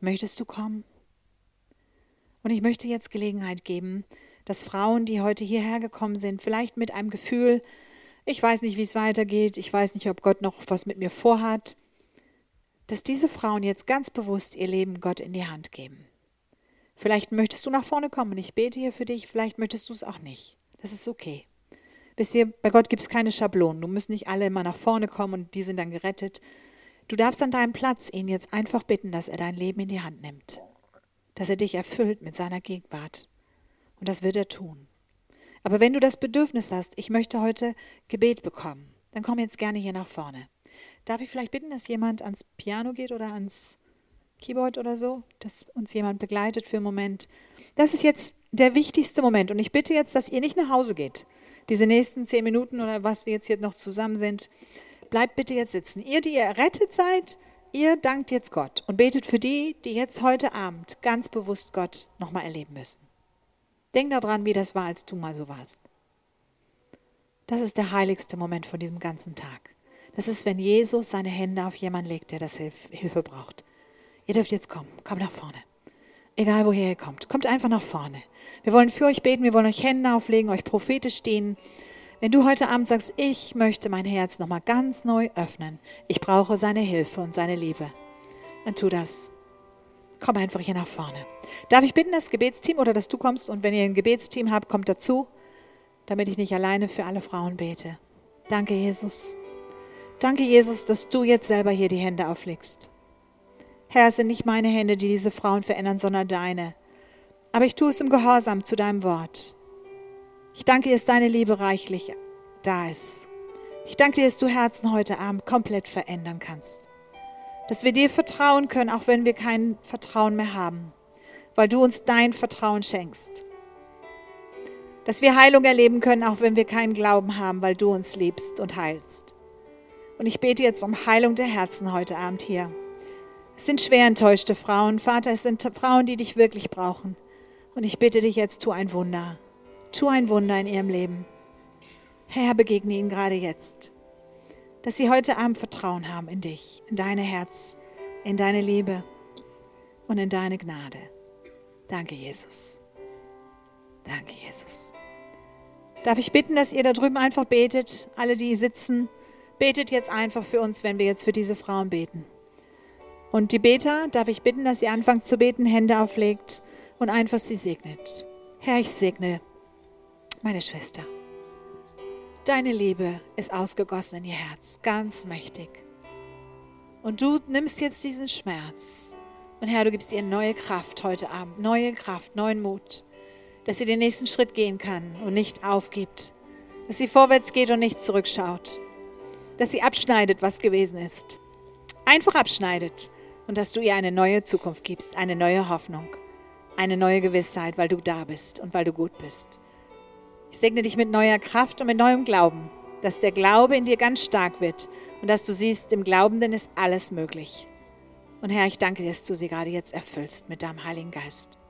Möchtest du kommen? Und ich möchte jetzt Gelegenheit geben, dass Frauen, die heute hierher gekommen sind, vielleicht mit einem Gefühl, ich weiß nicht, wie es weitergeht, ich weiß nicht, ob Gott noch was mit mir vorhat, dass diese Frauen jetzt ganz bewusst ihr Leben Gott in die Hand geben. Vielleicht möchtest du nach vorne kommen ich bete hier für dich, vielleicht möchtest du es auch nicht. Das ist okay. Wisst ihr, bei Gott gibt es keine Schablonen. Du musst nicht alle immer nach vorne kommen und die sind dann gerettet. Du darfst an deinem Platz ihn jetzt einfach bitten, dass er dein Leben in die Hand nimmt dass er dich erfüllt mit seiner Gegenwart. Und das wird er tun. Aber wenn du das Bedürfnis hast, ich möchte heute Gebet bekommen, dann komm jetzt gerne hier nach vorne. Darf ich vielleicht bitten, dass jemand ans Piano geht oder ans Keyboard oder so, dass uns jemand begleitet für einen Moment? Das ist jetzt der wichtigste Moment. Und ich bitte jetzt, dass ihr nicht nach Hause geht. Diese nächsten zehn Minuten oder was wir jetzt hier noch zusammen sind, bleibt bitte jetzt sitzen. Ihr, die ihr errettet seid, Ihr dankt jetzt Gott und betet für die, die jetzt heute Abend ganz bewusst Gott nochmal erleben müssen. Denk daran, wie das war, als du mal so warst. Das ist der heiligste Moment von diesem ganzen Tag. Das ist, wenn Jesus seine Hände auf jemanden legt, der das Hilfe braucht. Ihr dürft jetzt kommen. Kommt nach vorne. Egal woher ihr kommt. Kommt einfach nach vorne. Wir wollen für euch beten, wir wollen euch Hände auflegen, euch prophetisch dienen. Wenn du heute Abend sagst, ich möchte mein Herz nochmal ganz neu öffnen, ich brauche seine Hilfe und seine Liebe, dann tu das. Komm einfach hier nach vorne. Darf ich bitten, das Gebetsteam oder dass du kommst und wenn ihr ein Gebetsteam habt, kommt dazu, damit ich nicht alleine für alle Frauen bete. Danke, Jesus. Danke, Jesus, dass du jetzt selber hier die Hände auflegst. Herr, es sind nicht meine Hände, die diese Frauen verändern, sondern deine. Aber ich tue es im Gehorsam zu deinem Wort. Ich danke dir, dass deine Liebe reichlich da ist. Ich danke dir, dass du Herzen heute Abend komplett verändern kannst. Dass wir dir vertrauen können, auch wenn wir kein Vertrauen mehr haben, weil du uns dein Vertrauen schenkst. Dass wir Heilung erleben können, auch wenn wir keinen Glauben haben, weil du uns liebst und heilst. Und ich bete jetzt um Heilung der Herzen heute Abend hier. Es sind schwer enttäuschte Frauen. Vater, es sind Frauen, die dich wirklich brauchen. Und ich bitte dich jetzt, tu ein Wunder. Tu ein Wunder in ihrem Leben. Herr, begegne ihnen gerade jetzt, dass sie heute Abend Vertrauen haben in dich, in dein Herz, in deine Liebe und in deine Gnade. Danke, Jesus. Danke, Jesus. Darf ich bitten, dass ihr da drüben einfach betet, alle, die sitzen, betet jetzt einfach für uns, wenn wir jetzt für diese Frauen beten. Und die Beter, darf ich bitten, dass ihr anfangt zu beten, Hände auflegt und einfach sie segnet. Herr, ich segne meine Schwester. Deine Liebe ist ausgegossen in ihr Herz, ganz mächtig. Und du nimmst jetzt diesen Schmerz. Und Herr, du gibst ihr neue Kraft heute Abend, neue Kraft, neuen Mut, dass sie den nächsten Schritt gehen kann und nicht aufgibt. Dass sie vorwärts geht und nicht zurückschaut. Dass sie abschneidet, was gewesen ist. Einfach abschneidet. Und dass du ihr eine neue Zukunft gibst, eine neue Hoffnung, eine neue Gewissheit, weil du da bist und weil du gut bist. Ich segne dich mit neuer Kraft und mit neuem Glauben, dass der Glaube in dir ganz stark wird und dass du siehst, im Glaubenden ist alles möglich. Und Herr, ich danke dir, dass du sie gerade jetzt erfüllst mit deinem Heiligen Geist.